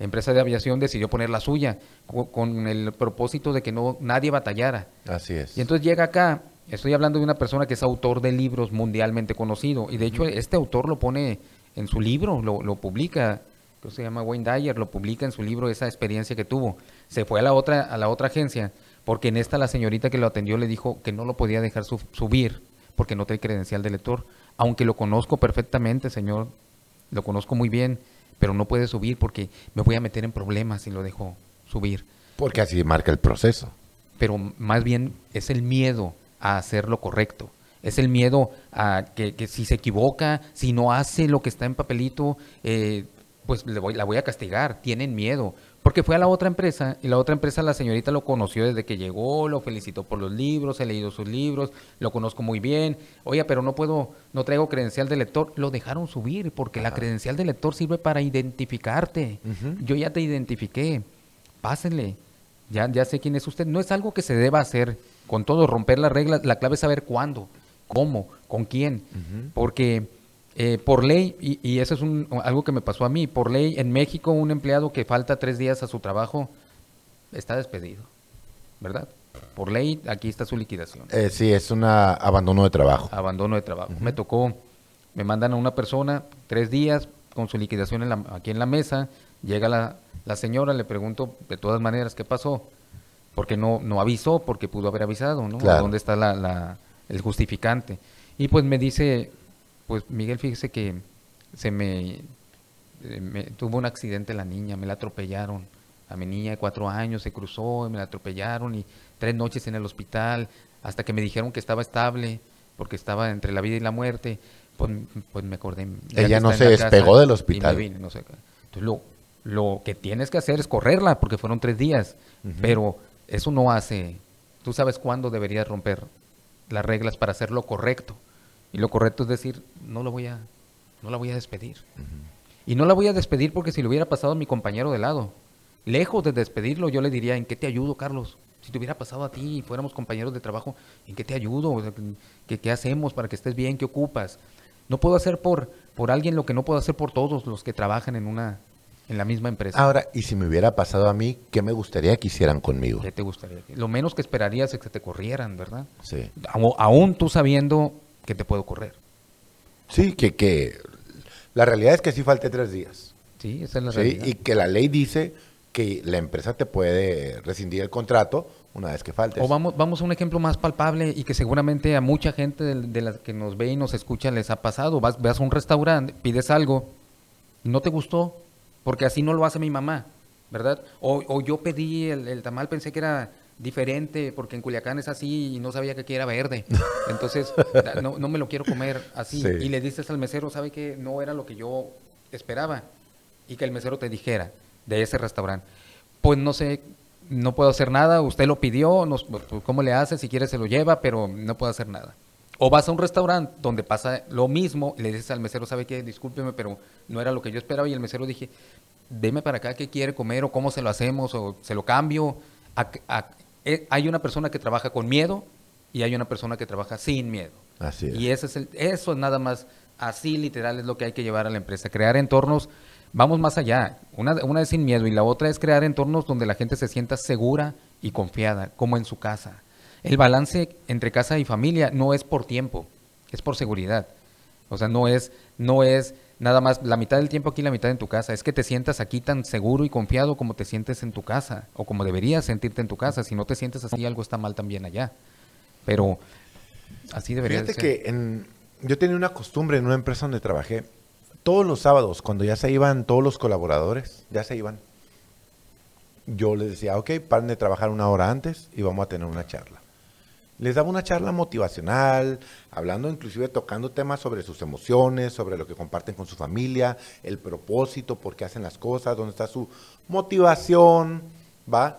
empresa de aviación decidió poner la suya con, el propósito de que no nadie batallara. Así es. Y entonces llega acá, estoy hablando de una persona que es autor de libros mundialmente conocido y de hecho este autor lo pone en su libro, lo, lo publica, que se llama Wayne Dyer, lo publica en su libro esa experiencia que tuvo. Se fue a la otra a la otra agencia porque en esta la señorita que lo atendió le dijo que no lo podía dejar subir porque no tiene credencial de lector, aunque lo conozco perfectamente, señor, lo conozco muy bien pero no puede subir porque me voy a meter en problemas si lo dejo subir. Porque así marca el proceso. Pero más bien es el miedo a hacer lo correcto. Es el miedo a que, si se equivoca, si no hace lo que está en papelito, eh, pues le voy, la voy a castigar. Tienen miedo. Porque fue a la otra empresa y la otra empresa la señorita lo conoció desde que llegó, lo felicitó por los libros, he leído sus libros, lo conozco muy bien. Oye, pero no puedo, no traigo credencial de lector. Lo dejaron subir porque la credencial de lector sirve para identificarte. Yo ya te identifiqué. Pásenle. Ya, ya sé quién es usted. No es algo que se deba hacer con todo, romper las reglas. La clave es saber cuándo, cómo, con quién. Porque eh, por ley, y, eso es algo que me pasó a mí, por ley en México un empleado que falta tres días a su trabajo está despedido, ¿verdad? Por ley, aquí está su liquidación. Eh, sí, es un abandono de trabajo. Abandono de trabajo. Me tocó, me mandan a una persona tres días con su liquidación aquí en la mesa, llega la, señora, le pregunto de todas maneras qué pasó, porque no, no avisó, porque pudo haber avisado, ¿no? ¿Dónde está la, el justificante? Y pues me dice, pues Miguel, fíjese que se me, eh, tuvo un accidente la niña, me la atropellaron. A mi niña de cuatro años se cruzó, me la atropellaron y tres noches en el hospital, hasta que me dijeron que estaba estable, porque estaba entre la vida y la muerte. Pues, pues me acordé. Ella no se despegó del hospital. Entonces lo, lo que tienes que hacer es correrla, porque fueron tres días. Pero eso no hace. Tú sabes cuándo deberías romper las reglas para hacer lo correcto. Y lo correcto es decir, no lo voy a, no la voy a despedir. Y no la voy a despedir porque si le hubiera pasado a mi compañero de lado, lejos de despedirlo, yo le diría, ¿en qué te ayudo, Carlos? Si te hubiera pasado a ti y fuéramos compañeros de trabajo, ¿en qué te ayudo? ¿Qué, ¿Qué, hacemos para que estés bien? ¿Qué ocupas? No puedo hacer por, por alguien lo que no puedo hacer por todos los que trabajan en una en la misma empresa. Ahora, y si me hubiera pasado a mí, ¿qué me gustaría que hicieran conmigo? ¿Qué te gustaría? Lo menos que esperarías es que te corrieran, ¿verdad? Sí. Aún tú sabiendo que te puede ocurrir. Sí, que, que la realidad es que sí falte tres días. Sí, esa es la realidad. Y que la ley dice que la empresa te puede rescindir el contrato una vez que falte. O vamos, vamos a un ejemplo más palpable y que seguramente a mucha gente de, la que nos ve y nos escucha les ha pasado. Vas, vas a un restaurante, pides algo, no te gustó, porque así no lo hace mi mamá, ¿verdad? O, o yo pedí el, el tamal, pensé que era diferente, porque en Culiacán es así y no sabía que aquí era verde. Entonces, no, no me lo quiero comer así. Y le dices al mesero, ¿sabe que no era lo que yo esperaba? Y que el mesero te dijera de ese restaurante, pues no sé, no puedo hacer nada, usted lo pidió, nos, pues, ¿cómo le hace? Si quiere se lo lleva, pero no puedo hacer nada. O vas a un restaurante donde pasa lo mismo y le dices al mesero, ¿sabe qué? Discúlpeme, pero no era lo que yo esperaba. Y el mesero dije, deme para acá qué quiere comer o cómo se lo hacemos o se lo cambio. Eh, hay una persona que trabaja con miedo y hay una persona que trabaja sin miedo. Así es. Y ese es el, eso es nada más, así literal es lo que hay que llevar a la empresa, crear entornos, vamos más allá, una, una es sin miedo y la otra es crear entornos donde la gente se sienta segura y confiada, como en su casa. El balance entre casa y familia no es por tiempo, es por seguridad. O sea, no es, no es nada más la mitad del tiempo aquí, la mitad en tu casa. Es que te sientas aquí tan seguro y confiado como te sientes en tu casa, o como deberías sentirte en tu casa. Si no te sientes así, algo está mal también allá. Pero así debería Fíjate que en, yo tenía una costumbre en una empresa donde trabajé. Todos los sábados, cuando ya se iban todos los colaboradores, ya se iban, yo les decía, ok, paren de trabajar una hora antes y vamos a tener una charla les daba una charla motivacional, hablando inclusive tocando temas sobre sus emociones, sobre lo que comparten con su familia, el propósito, por qué hacen las cosas, dónde está su motivación, ¿va?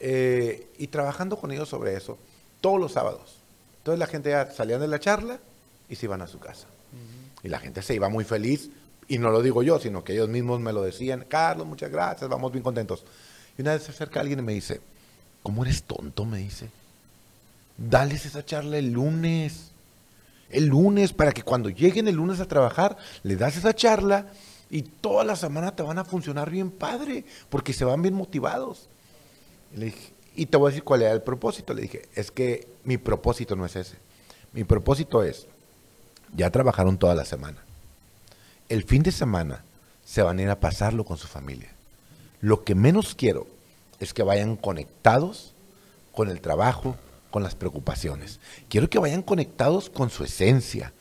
Eh, y trabajando con ellos sobre eso todos los sábados. Entonces la gente ya salían de la charla y se iban a su casa. Y la gente se iba muy feliz, y no lo digo yo, sino que ellos mismos me lo decían, Carlos, muchas gracias, vamos bien contentos. Y una vez se acerca alguien y me dice, ¿cómo eres tonto? Me dice dales esa charla el lunes. El lunes, para que cuando lleguen el lunes a trabajar, le das esa charla y toda la semana te van a funcionar bien padre, porque se van bien motivados. Le dije, y te voy a decir cuál era el propósito. Le dije, es que mi propósito no es ese. Mi propósito es, ya trabajaron toda la semana. El fin de semana se van a ir a pasarlo con su familia. Lo que menos quiero es que vayan conectados con el trabajo, con las preocupaciones. Quiero que vayan conectados con su esencia,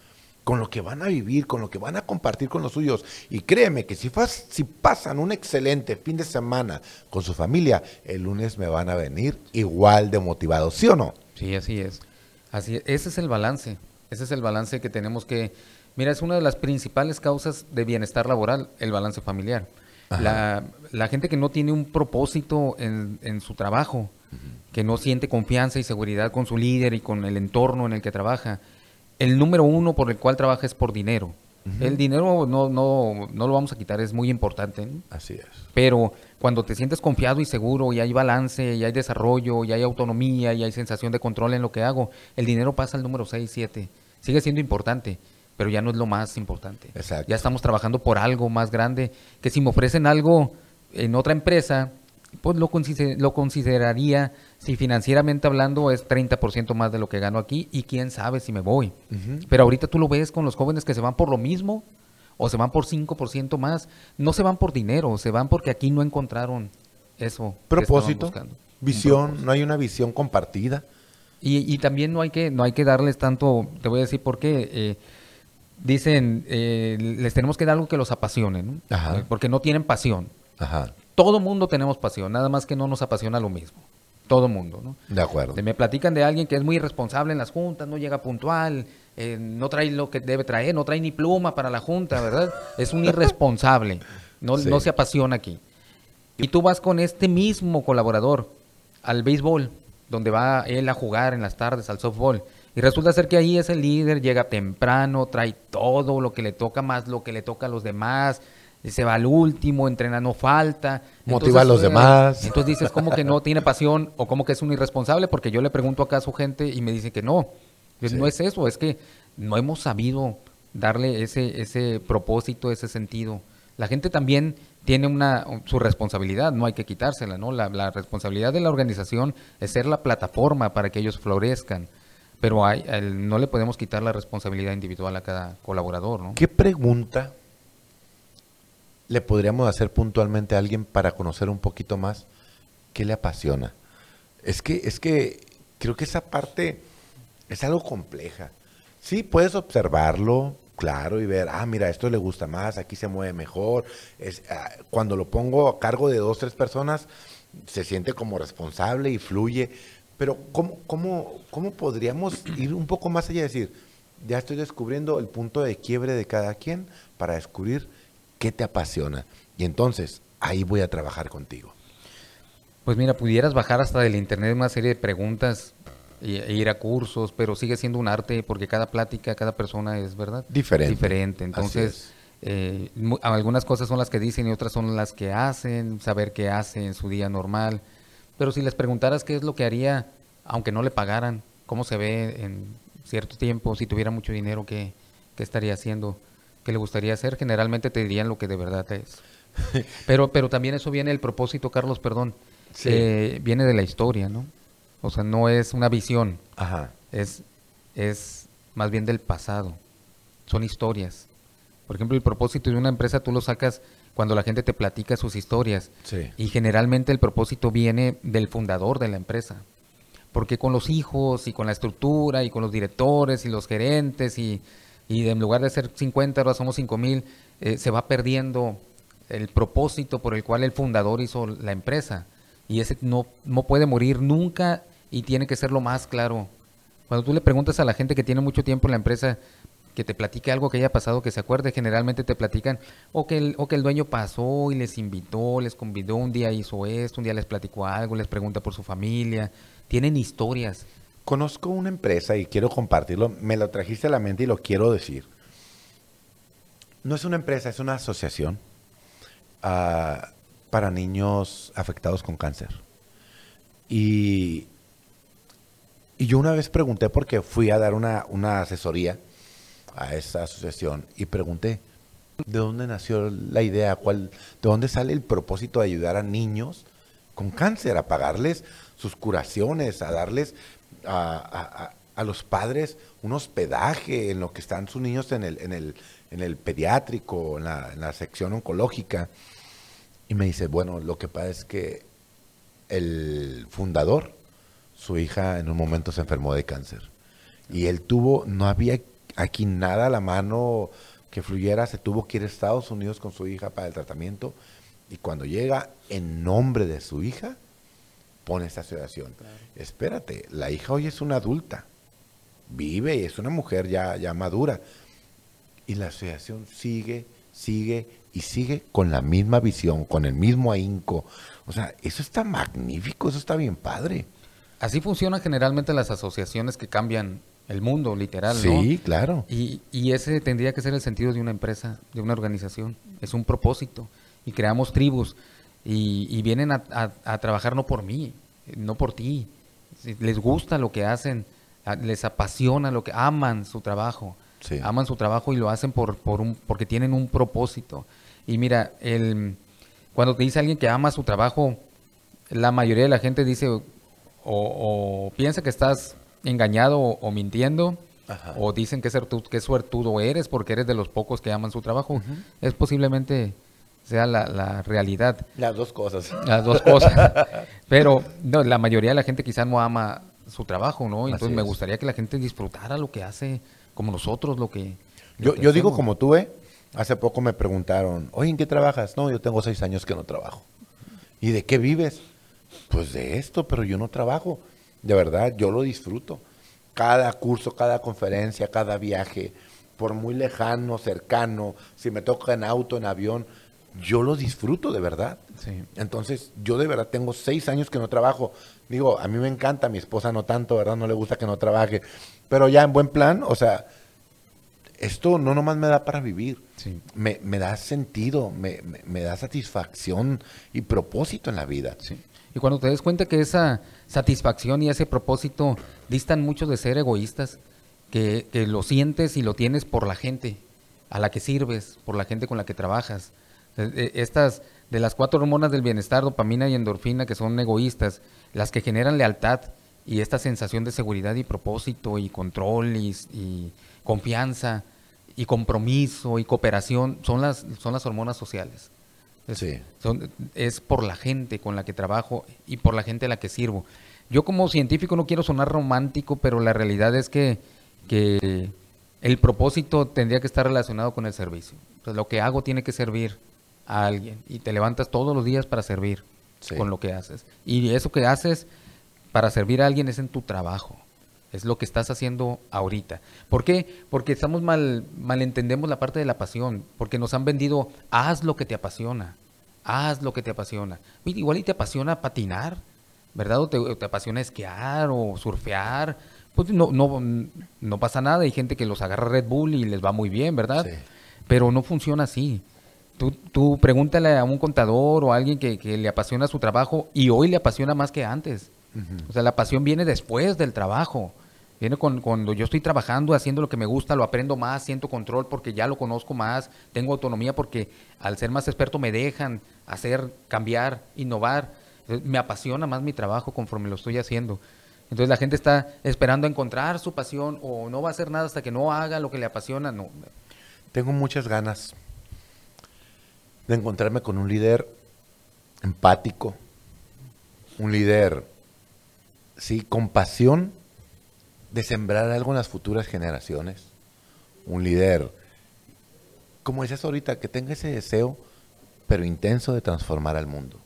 con lo que van a vivir, con lo que van a compartir con los suyos. Y créeme que si, si pasan un excelente fin de semana con su familia, el lunes me van a venir igual de motivados, ¿sí o no? Sí, así es. Así Ese es el balance. Ese es el balance que tenemos que... Mira, es una de las principales causas de bienestar laboral, el balance familiar. La, la, gente que no tiene un propósito en, en su trabajo, que no siente confianza y seguridad con su líder y con el entorno en el que trabaja, el número uno por el cual trabaja es por dinero. El dinero no, no, no lo vamos a quitar, es muy importante. Así es. Pero cuando te sientes confiado y seguro y hay balance y hay desarrollo y hay autonomía y hay sensación de control en lo que hago, el dinero pasa al número 6, 7. Sigue siendo importante, pero ya no es lo más importante. Exacto. Ya estamos trabajando por algo más grande, que si me ofrecen algo en otra empresa, pues lo, lo consideraría si financieramente hablando es 30% más de lo que gano aquí y quién sabe si me voy. Pero ahorita tú lo ves con los jóvenes que se van por lo mismo o se van por 5% más. No se van por dinero, se van porque aquí no encontraron eso. Propósito, visión, no hay una visión compartida. Y, también no hay que no hay que darles tanto, te voy a decir por qué. Eh, dicen, eh, les tenemos que dar algo que los apasione, ¿no? porque no tienen pasión. Ajá. Todo mundo tenemos pasión, nada más que no nos apasiona lo mismo todo mundo, ¿no? De acuerdo. Me platican de alguien que es muy irresponsable en las juntas, no llega puntual, eh, no trae lo que debe traer, no trae ni pluma para la junta, ¿verdad? es un irresponsable, no, no se apasiona aquí. Y tú vas con este mismo colaborador al béisbol, donde va él a jugar en las tardes al softball. Y resulta ser que ahí es el líder, llega temprano, trae todo lo que le toca más lo que le toca a los demás, se va al último, entrena no falta. Motiva a los demás. Entonces dices, ¿cómo que no tiene pasión o cómo que es un irresponsable? Porque yo le pregunto acá a su gente y me dice que no. No es eso, es que no hemos sabido darle ese, ese propósito, ese sentido. La gente también tiene una su responsabilidad, no hay que quitársela, ¿no? La, la responsabilidad de la organización es ser la plataforma para que ellos florezcan, pero hay, no le podemos quitar la responsabilidad individual a cada colaborador, ¿no? ¿Qué pregunta le podríamos hacer puntualmente a alguien para conocer un poquito más qué le apasiona? Es que, es que creo que esa parte es algo compleja. Sí, puedes observarlo, claro, y ver, ah, mira, esto le gusta más, aquí se mueve mejor. Es, ah, cuando lo pongo a cargo de dos, tres personas, se siente como responsable y fluye. Pero ¿cómo, cómo, cómo podríamos ir un poco más allá y decir, ya estoy descubriendo el punto de quiebre de cada quien para descubrir ¿Qué te apasiona? Y entonces, ahí voy a trabajar contigo. Pues mira, pudieras bajar hasta del internet una serie de preguntas e ir a cursos, pero sigue siendo un arte porque cada plática, cada persona es, ¿verdad? Diferente. Diferente. Entonces, eh, algunas cosas son las que dicen y otras son las que hacen, saber qué hace en su día normal. Pero si les preguntaras qué es lo que haría, aunque no le pagaran, cómo se ve en cierto tiempo, si tuviera mucho dinero, qué, qué estaría haciendo que le gustaría hacer, generalmente te dirían lo que de verdad es. Pero, pero también eso viene el propósito, Carlos, perdón, eh, viene de la historia, ¿no? O sea, no es una visión, Ajá. Es, es más bien del pasado, son historias. Por ejemplo, el propósito de una empresa tú lo sacas cuando la gente te platica sus historias. Sí. Y generalmente el propósito viene del fundador de la empresa. Porque con los hijos y con la estructura y con los directores y los gerentes y y en lugar de ser 50, ahora somos 5 mil, eh, se va perdiendo el propósito por el cual el fundador hizo la empresa. Y ese no, no puede morir nunca y tiene que ser lo más claro. Cuando tú le preguntas a la gente que tiene mucho tiempo en la empresa que te platique algo que haya pasado, que se acuerde, generalmente te platican o que, el, o que el dueño pasó y les invitó, les convidó, un día hizo esto, un día les platicó algo, les pregunta por su familia. Tienen historias Conozco una empresa y quiero compartirlo, me lo trajiste a la mente y lo quiero decir. No es una empresa, es una asociación ah, para niños afectados con cáncer. Y, y, yo una vez pregunté porque fui a dar una, una asesoría a esa asociación y pregunté, ¿de dónde nació la idea? ¿Cuál, ¿De dónde sale el propósito de ayudar a niños con cáncer, a pagarles sus curaciones, a darles a, los padres un hospedaje en lo que están sus niños en el, en el, en el pediátrico, en la, en la sección oncológica. Y me dice, bueno, lo que pasa es que el fundador, su hija en un momento se enfermó de cáncer. Y él tuvo, no había aquí nada a la mano que fluyera, se tuvo que ir a Estados Unidos con su hija para el tratamiento. Y cuando llega en nombre de su hija, pone esta situación. Espérate, la hija hoy es una adulta, vive y es una mujer ya, ya madura. Y la asociación sigue sigue y sigue con la misma visión, con el mismo ahínco. O sea, eso está magnífico, eso está bien padre. Así funcionan generalmente las asociaciones que cambian el mundo, literal, Sí, claro. Y, y, ese tendría que ser el sentido de una empresa, de una organización. Es un propósito. Y creamos tribus. Y, vienen a, trabajar no por mí, no por ti. Les gusta lo que hacen, les apasiona lo que aman su trabajo. Aman su trabajo y lo hacen por, por un, porque tienen un propósito. Y mira, el, cuando te dice alguien que ama su trabajo, la mayoría de la gente dice o, piensa que estás engañado o, mintiendo, o dicen que, que suertudo eres porque eres de los pocos que aman su trabajo. Es posiblemente sea la, realidad. Las dos cosas. Las dos cosas. Pero no, la mayoría de la gente quizás no ama su trabajo, ¿no? Entonces me gustaría que la gente disfrutara lo que hace, como nosotros, lo que... yo, yo digo como tú, ¿eh? Hace poco me preguntaron, oye, ¿en qué trabajas? No, yo tengo seis años que no trabajo. ¿Y de qué vives? Pues de esto, pero yo no trabajo. De verdad, yo lo disfruto. Cada curso, cada conferencia, cada viaje, por muy lejano, cercano, si me toca en auto, en avión, yo lo disfruto de verdad. Entonces, yo de verdad tengo seis años que no trabajo. Digo, a mí me encanta, a mi esposa no tanto, ¿verdad? No le gusta que no trabaje. Pero ya en buen plan, o sea, esto no nomás me da para vivir, me, me, da sentido, me, me, da satisfacción y propósito en la vida. Y cuando te des cuenta que esa satisfacción y ese propósito distan mucho de ser egoístas, que, que, lo sientes y lo tienes por la gente a la que sirves, por la gente con la que trabajas. E, e, estas, de las cuatro hormonas del bienestar, dopamina y endorfina, que son egoístas, las que generan lealtad y esta sensación de seguridad y propósito y control y confianza y compromiso y cooperación son las, son las hormonas sociales. Es, es por la gente con la que trabajo y por la gente a la que sirvo. Yo como científico no quiero sonar romántico, pero la realidad es que, que el propósito tendría que estar relacionado con el servicio. Entonces, lo que hago tiene que servir a alguien y te levantas todos los días para servir con lo que haces. Y eso que haces para servir a alguien es en tu trabajo. Es lo que estás haciendo ahorita. ¿Por qué? Porque estamos mal, malentendemos la parte de la pasión, porque nos han vendido, haz lo que te apasiona, haz lo que te apasiona. Igual y te apasiona patinar, ¿verdad? O te, apasiona esquiar o surfear. Pues no, no, no pasa nada, hay gente que los agarra Red Bull y les va muy bien, ¿verdad? Pero no funciona así. Tú, tú, pregúntale a un contador o a alguien que, que, le apasiona su trabajo y hoy le apasiona más que antes. O sea, la pasión viene después del trabajo. Viene con, cuando yo estoy trabajando, haciendo lo que me gusta, lo aprendo más, siento control porque ya lo conozco más, tengo autonomía porque al ser más experto me dejan hacer, cambiar, innovar. Me apasiona más mi trabajo conforme lo estoy haciendo. Entonces la gente está esperando encontrar su pasión o no va a hacer nada hasta que no haga lo que le apasiona. No. Tengo muchas ganas de encontrarme con un líder empático, un líder, sí, con pasión de sembrar algo en las futuras generaciones. Un líder, como decías ahorita, que tenga ese deseo, pero intenso de transformar al mundo.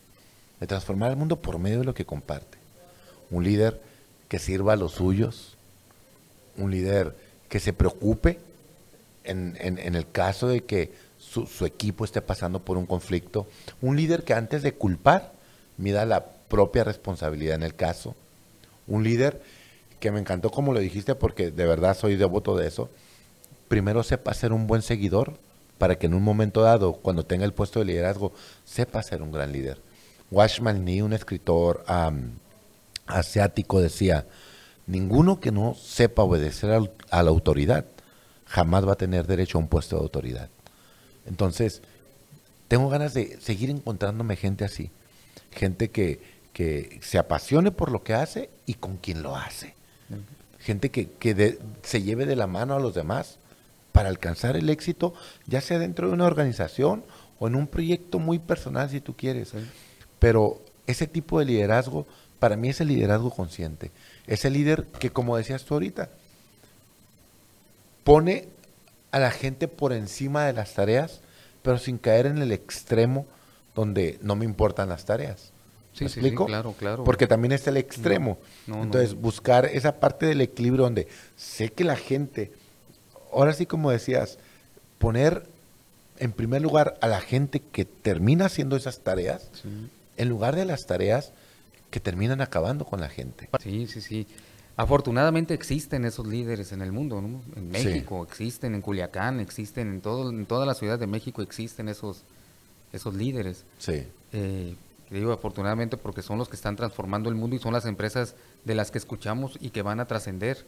De transformar al mundo por medio de lo que comparte. Un líder que sirva a los suyos. Un líder que se preocupe en, el caso de que su, equipo esté pasando por un conflicto. Un líder que antes de culpar mida la propia responsabilidad en el caso. Un líder que me encantó como lo dijiste porque de verdad soy devoto de eso. Primero sepa ser un buen seguidor para que en un momento dado, cuando tenga el puesto de liderazgo, sepa ser un gran líder. Washman Nee, un escritor asiático, decía, ninguno que no sepa obedecer a, la autoridad jamás va a tener derecho a un puesto de autoridad. Entonces, tengo ganas de seguir encontrándome gente así, gente que, que se apasione por lo que hace y con quien lo hace gente que, se lleve de la mano a los demás para alcanzar el éxito, ya sea dentro de una organización o en un proyecto muy personal si tú quieres. Pero ese tipo de liderazgo, para mí es el liderazgo consciente. Es el líder que, como decías tú ahorita, pone a la gente por encima de las tareas, pero sin caer en el extremo donde no me importan las tareas. Sí, sí, claro, claro. Porque también es el extremo. Entonces, buscar esa parte del equilibrio donde sé que la gente, ahora sí como decías, poner en primer lugar, a la gente que termina haciendo esas tareas, en lugar de las tareas que terminan acabando con la gente. Sí, sí, sí. Afortunadamente existen esos líderes en el mundo, ¿no? En México existen, en Culiacán existen, en, todo, en toda la ciudad de México existen esos, esos líderes. Sí. Eh, digo afortunadamente porque son los que están transformando el mundo y son las empresas de las que escuchamos y que van a trascender.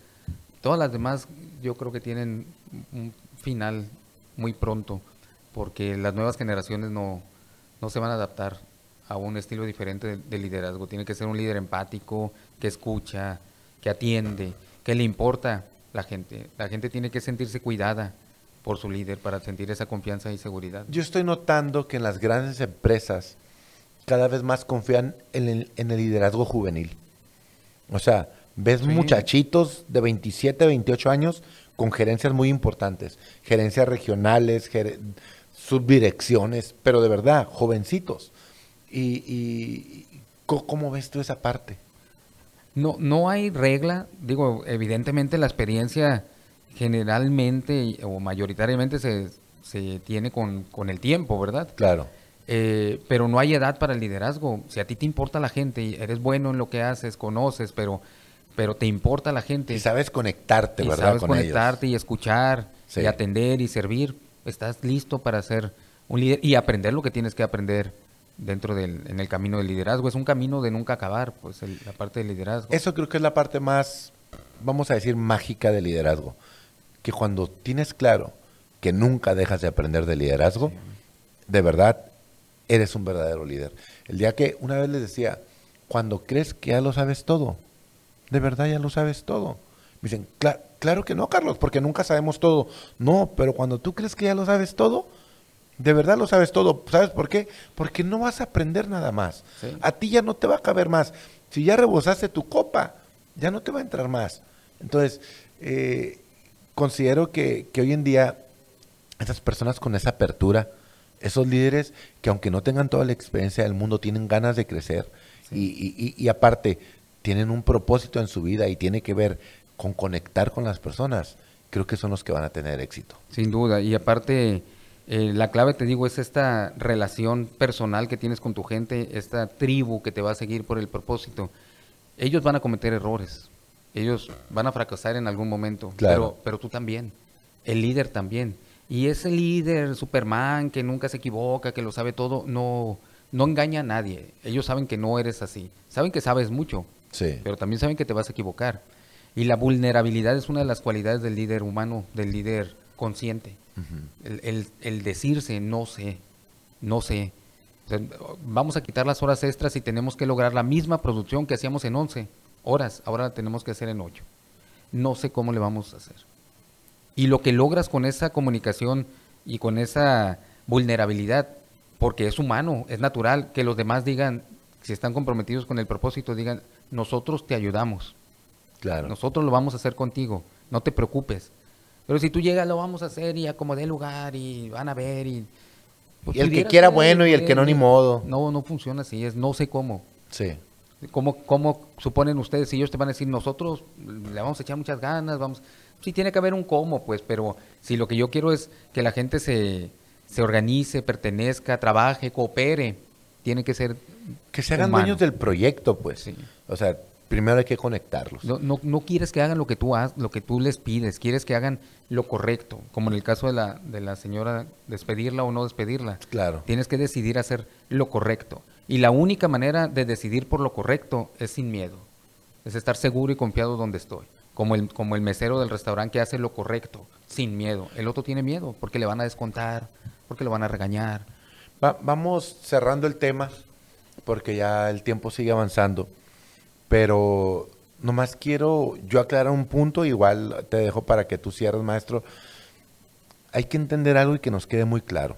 Todas las demás yo creo que tienen un final muy pronto porque las nuevas generaciones no, no se van a adaptar a un estilo diferente de, liderazgo. Tiene que ser un líder empático, que escucha, que atiende, que le importa la gente. La gente tiene que sentirse cuidada por su líder para sentir esa confianza y seguridad. Yo estoy notando que en las grandes empresas cada vez más confían en el, en el liderazgo juvenil. O sea, ves muchachitos de 27, 28 años con gerencias muy importantes, gerencias regionales, subdirecciones, pero de verdad, jovencitos. ¿Y, cómo ves tú esa parte? No, no hay regla, digo, evidentemente la experiencia generalmente o mayoritariamente se, se tiene con, con, el tiempo, ¿verdad? Claro. Eh, pero no hay edad para el liderazgo. Si a ti te importa la gente y eres bueno en lo que haces, conoces, pero, pero te importa la gente. Y sabes conectarte, y ¿verdad? Sabes conectarte y escuchar y atender y servir. Estás listo para ser un líder y aprender lo que tienes que aprender dentro del en el camino del liderazgo. Es un camino de nunca acabar, pues la parte del liderazgo. Eso creo que es la parte más, vamos a decir, mágica del liderazgo. Que cuando tienes claro que nunca dejas de aprender de liderazgo, de verdad eres un verdadero líder. El día que una vez les decía, cuando crees que ya lo sabes todo, de verdad ya lo sabes todo. Me dicen, claro que no, Carlos, porque nunca sabemos todo. No, pero cuando tú crees que ya lo sabes todo, de verdad lo sabes todo. ¿Sabes por qué? Porque no vas a aprender nada más. A ti ya no te va a caber más. Si ya rebosaste tu copa, ya no te va a entrar más. Entonces, eh, considero que, que hoy en día esas personas con esa apertura, esos líderes que aunque no tengan toda la experiencia del mundo, tienen ganas de crecer y, y, aparte tienen un propósito en su vida y tiene que ver con conectar con las personas, creo que son los que van a tener éxito. Sin duda, y aparte eh, la clave, te digo, es esta relación personal que tienes con tu gente, esta tribu que te va a seguir por el propósito. Ellos van a cometer errores, ellos van a fracasar en algún momento, pero, pero tú también, el líder también. Y ese líder, Superman, que nunca se equivoca, que lo sabe todo, no, no engaña a nadie. Ellos saben que no eres así. Saben que sabes mucho, sí. pero también saben que te vas a equivocar. Y la vulnerabilidad es una de las cualidades del líder humano, del líder consciente. El, el, decirse, no sé, no sé. vamos a quitar las horas extras y tenemos que lograr la misma producción que hacíamos en 11 horas, ahora la tenemos que hacer en 8. No sé cómo le vamos a hacer. Y lo que logras con esa comunicación y con esa vulnerabilidad, porque es humano, es natural, que los demás digan, si están comprometidos con el propósito, digan, nosotros te ayudamos. Claro. Nosotros lo vamos a hacer contigo, no te preocupes. Pero si tú llegas, lo vamos a hacer y acomodé lugar y van a ver y... Pues, y el que quiera bueno y el que no, ni modo. No, no funciona así, es no sé cómo. Sí. ¿Cómo, ¿Cómo suponen ustedes si ellos te van a decir, nosotros le vamos a echar muchas ganas, vamos... Sí, tiene que haber un cómo, pues, pero si lo que yo quiero es que la gente se, se organice, pertenezca, trabaje, coopere, tiene que ser... Que se hagan dueños del proyecto, pues. Sí. O sea, primero hay que conectarlos. No, no, no quieres que hagan lo que tú has, lo que tú les pides, quieres que hagan lo correcto, como en el caso de la, de la señora, despedirla o no despedirla. Claro. Tienes que decidir hacer lo correcto. Y la única manera de decidir por lo correcto es sin miedo. Es estar seguro y confiado donde estoy. Como el, como el mesero del restaurante que hace lo correcto, sin miedo. El otro tiene miedo porque le van a descontar, porque le van a regañar. vamos cerrando el tema porque ya el tiempo sigue avanzando. Pero nomás quiero yo aclarar un punto, igual te dejo para que tú cierres, maestro. Hay que entender algo y que nos quede muy claro.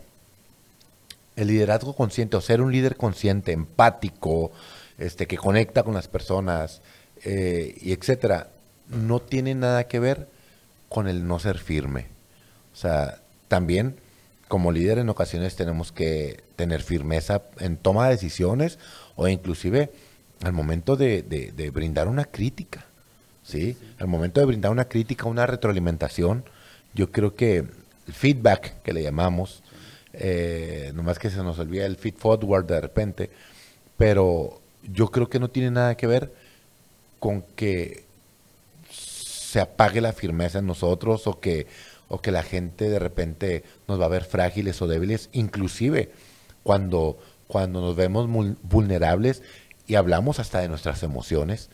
El liderazgo consciente, o ser un líder consciente, empático, este, que conecta con las personas, eh, y etcétera, no tiene nada que ver con el no ser firme. O sea, también como líder en ocasiones tenemos que tener firmeza en toma de decisiones o inclusive al momento de, brindar una crítica, ¿sí? Al momento de brindar una crítica, una retroalimentación, yo creo que el feedback que le llamamos, eh, nomás que se nos olvida el feed forward de repente, pero yo creo que no tiene nada que ver con que se apague la firmeza en nosotros o que, o que la gente de repente nos va a ver frágiles o débiles, inclusive cuando, cuando nos vemos vulnerables y hablamos hasta de nuestras emociones.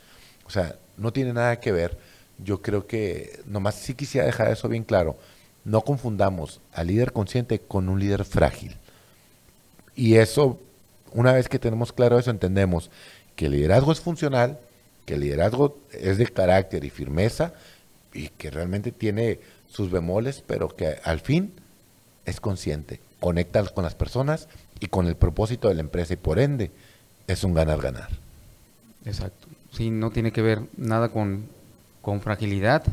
O sea, no tiene nada que ver. Yo creo que nomás sí quisiera dejar eso bien claro. No confundamos al líder consciente con un líder frágil. Y eso, una vez que tenemos claro eso, entendemos que el liderazgo es funcional, que el liderazgo es de carácter y firmeza y que realmente tiene sus bemoles, pero que al fin es consciente, conecta con las personas y con el propósito de la empresa y por ende es un ganar-ganar. Exacto. Sí, no tiene que ver nada con, con fragilidad,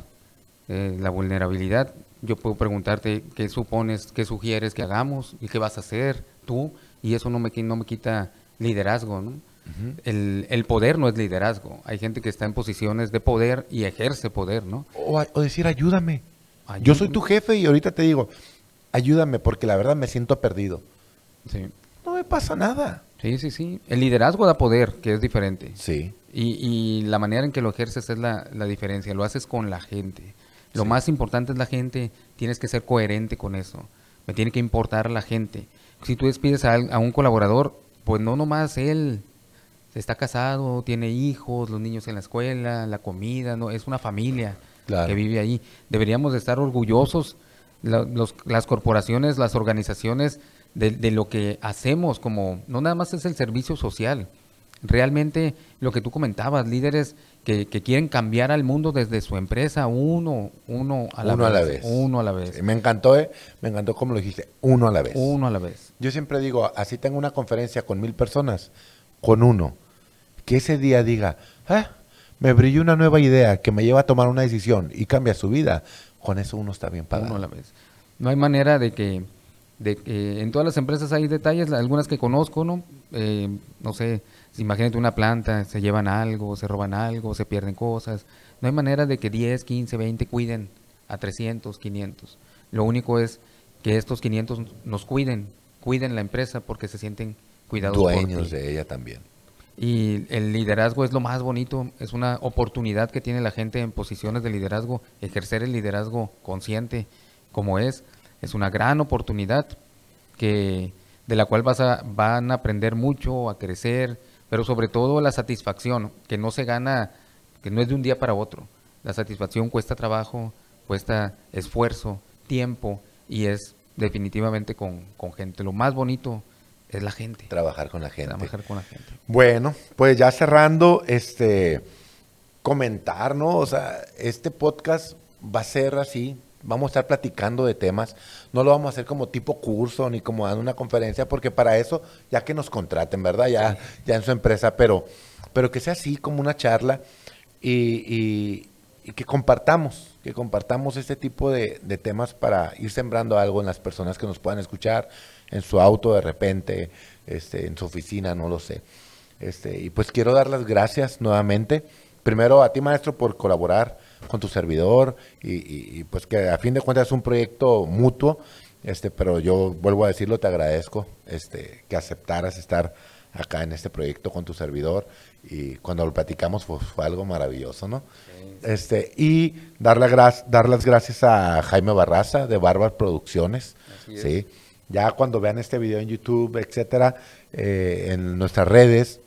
eh, la vulnerabilidad. Yo puedo preguntarte qué supones, qué sugieres que hagamos y qué vas a hacer tú y eso no me, no me quita liderazgo, ¿no? el, poder no es liderazgo. Hay gente que está en posiciones de poder y ejerce poder, ¿no? O, decir, ayúdame. Yo soy tu jefe y ahorita te digo, ayúdame porque la verdad me siento perdido. Sí. No me pasa nada. Sí, sí, sí. El liderazgo da poder, que es diferente. Sí. Y, la manera en que lo ejerces es la, diferencia. Lo haces con la gente. Lo más importante es la gente. Tienes que ser coherente con eso. Me tiene que importar la gente. Si tú despides a, a un colaborador, pues no nomás él está casado, tiene hijos, los niños en la escuela, la comida, no es una familia que vive ahí. Deberíamos de estar orgullosos las corporaciones, las organizaciones de, lo que hacemos como no nada más es el servicio social. Realmente lo que tú comentabas, líderes que, quieren cambiar al mundo desde su empresa, uno, uno a la, vez, Uno a la vez. me encantó, eh, me encantó como lo dijiste, uno a la vez. Uno a la vez. Yo siempre digo, así tengo una conferencia con mil personas, con uno, que ese día diga, ah, me brilló una nueva idea que me lleva a tomar una decisión y cambia su vida, con eso uno está bien pagado. Uno a la vez. No hay manera de que, de que en todas las empresas hay detalles, algunas que conozco, ¿no? Eh, no sé, imagínate una planta, se llevan algo, se roban algo, se pierden cosas. No hay manera de que 10, 15, 20 cuiden a 300, 500. Lo único es que estos 500 nos cuiden, cuiden la empresa porque se sienten cuidados. Dueños de ella también. Y el liderazgo es lo más bonito, es una oportunidad que tiene la gente en posiciones de liderazgo, ejercer el liderazgo consciente como es, es una gran oportunidad que de la cual vas a, van a aprender mucho, a crecer, pero sobre todo la satisfacción, que no se gana, que no es de un día para otro. La satisfacción cuesta trabajo, cuesta esfuerzo, tiempo y es definitivamente con, con gente. Lo más bonito es la gente. Trabajar con la gente. Trabajar con la gente. Bueno, pues ya cerrando, este, comentar, ¿no? O sea, este podcast va a ser así. Vamos a estar platicando de temas. No lo vamos a hacer como tipo curso ni como dando una conferencia, porque para eso, ya que nos contraten, ¿verdad? Ya, ya en su empresa, pero, pero que sea así como una charla y, que compartamos, que compartamos este tipo de, de temas para ir sembrando algo en las personas que nos puedan escuchar en su auto de repente, este, en su oficina, no lo sé. Este, y pues quiero dar las gracias nuevamente. Primero a ti, maestro, por colaborar con tu servidor y, pues que a fin de cuentas es un proyecto mutuo, este, pero yo vuelvo a decirlo, te agradezco este, que aceptaras estar acá en este proyecto con tu servidor y cuando lo platicamos fue, algo maravilloso, ¿no? Este, y dar, dar las gracias a Jaime Barraza de Barbar Producciones, ¿sí? Ya cuando vean este video en YouTube, etcétera, eh, en nuestras redes,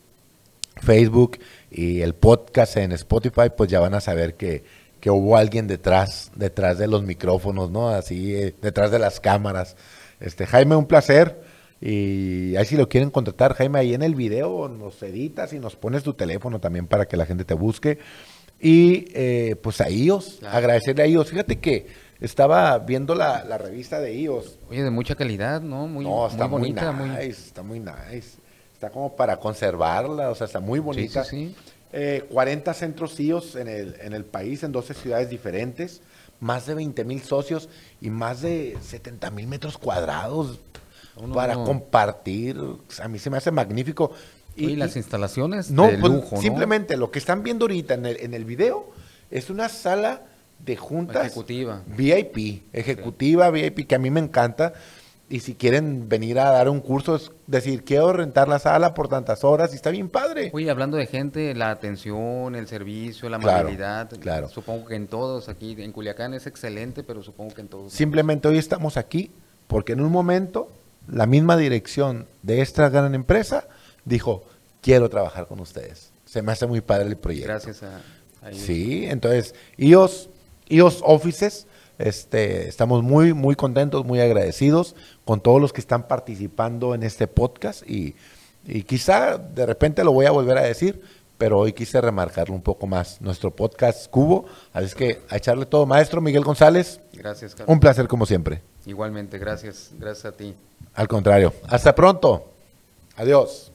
Facebook y el podcast en Spotify, pues ya van a saber que, que hubo alguien detrás, detrás de los micrófonos, ¿no? Así, eh, detrás de las cámaras. Este, Jaime, un placer. Y ahí si lo quieren contratar, Jaime, ahí en el video nos editas y nos pones tu teléfono también para que la gente te busque. Y eh, pues a ellos, agradecerle a ellos. Fíjate que estaba viendo la, revista de iOS. Oye, de mucha calidad, ¿no? Muy, no, está muy, bonita. Muy nice, Está muy nice. Está como para conservarla, o sea, está muy bonita. Sí, sí, 40 eh, centros iOS en el, en el país, en 12 ciudades diferentes, más de 20 mil socios y más de 70 mil metros cuadrados para compartir. a mí se me hace magnífico. Y, las instalaciones no, de pues, lujo, simplemente lo que están viendo ahorita en el, en el video es una sala de juntas. Ejecutiva. VIP, ejecutiva, VIP, que a mí me encanta. Y si quieren venir a dar un curso, es decir, quiero rentar la sala por tantas horas y está bien padre. Oye, hablando de gente, la atención, el servicio, la Claro, amabilidad, claro. supongo que en todos aquí, en Culiacán es excelente, pero supongo que en todos. Simplemente hoy estamos aquí porque en un momento la misma dirección de esta gran empresa dijo, quiero trabajar con ustedes. Se me hace muy padre el proyecto. Gracias a, a ellos. Sí, entonces, IOS, IOS Offices, este, estamos muy, muy contentos, muy agradecidos con todos los que están participando en este podcast y, y quizá de repente lo voy a volver a decir, pero hoy quise remarcarlo un poco más. Nuestro podcast Cubo, así es que a echarle todo. Maestro Miguel González, Gracias, Carlos. un placer como siempre. Igualmente, gracias, gracias a ti. Al contrario, hasta pronto. Adiós.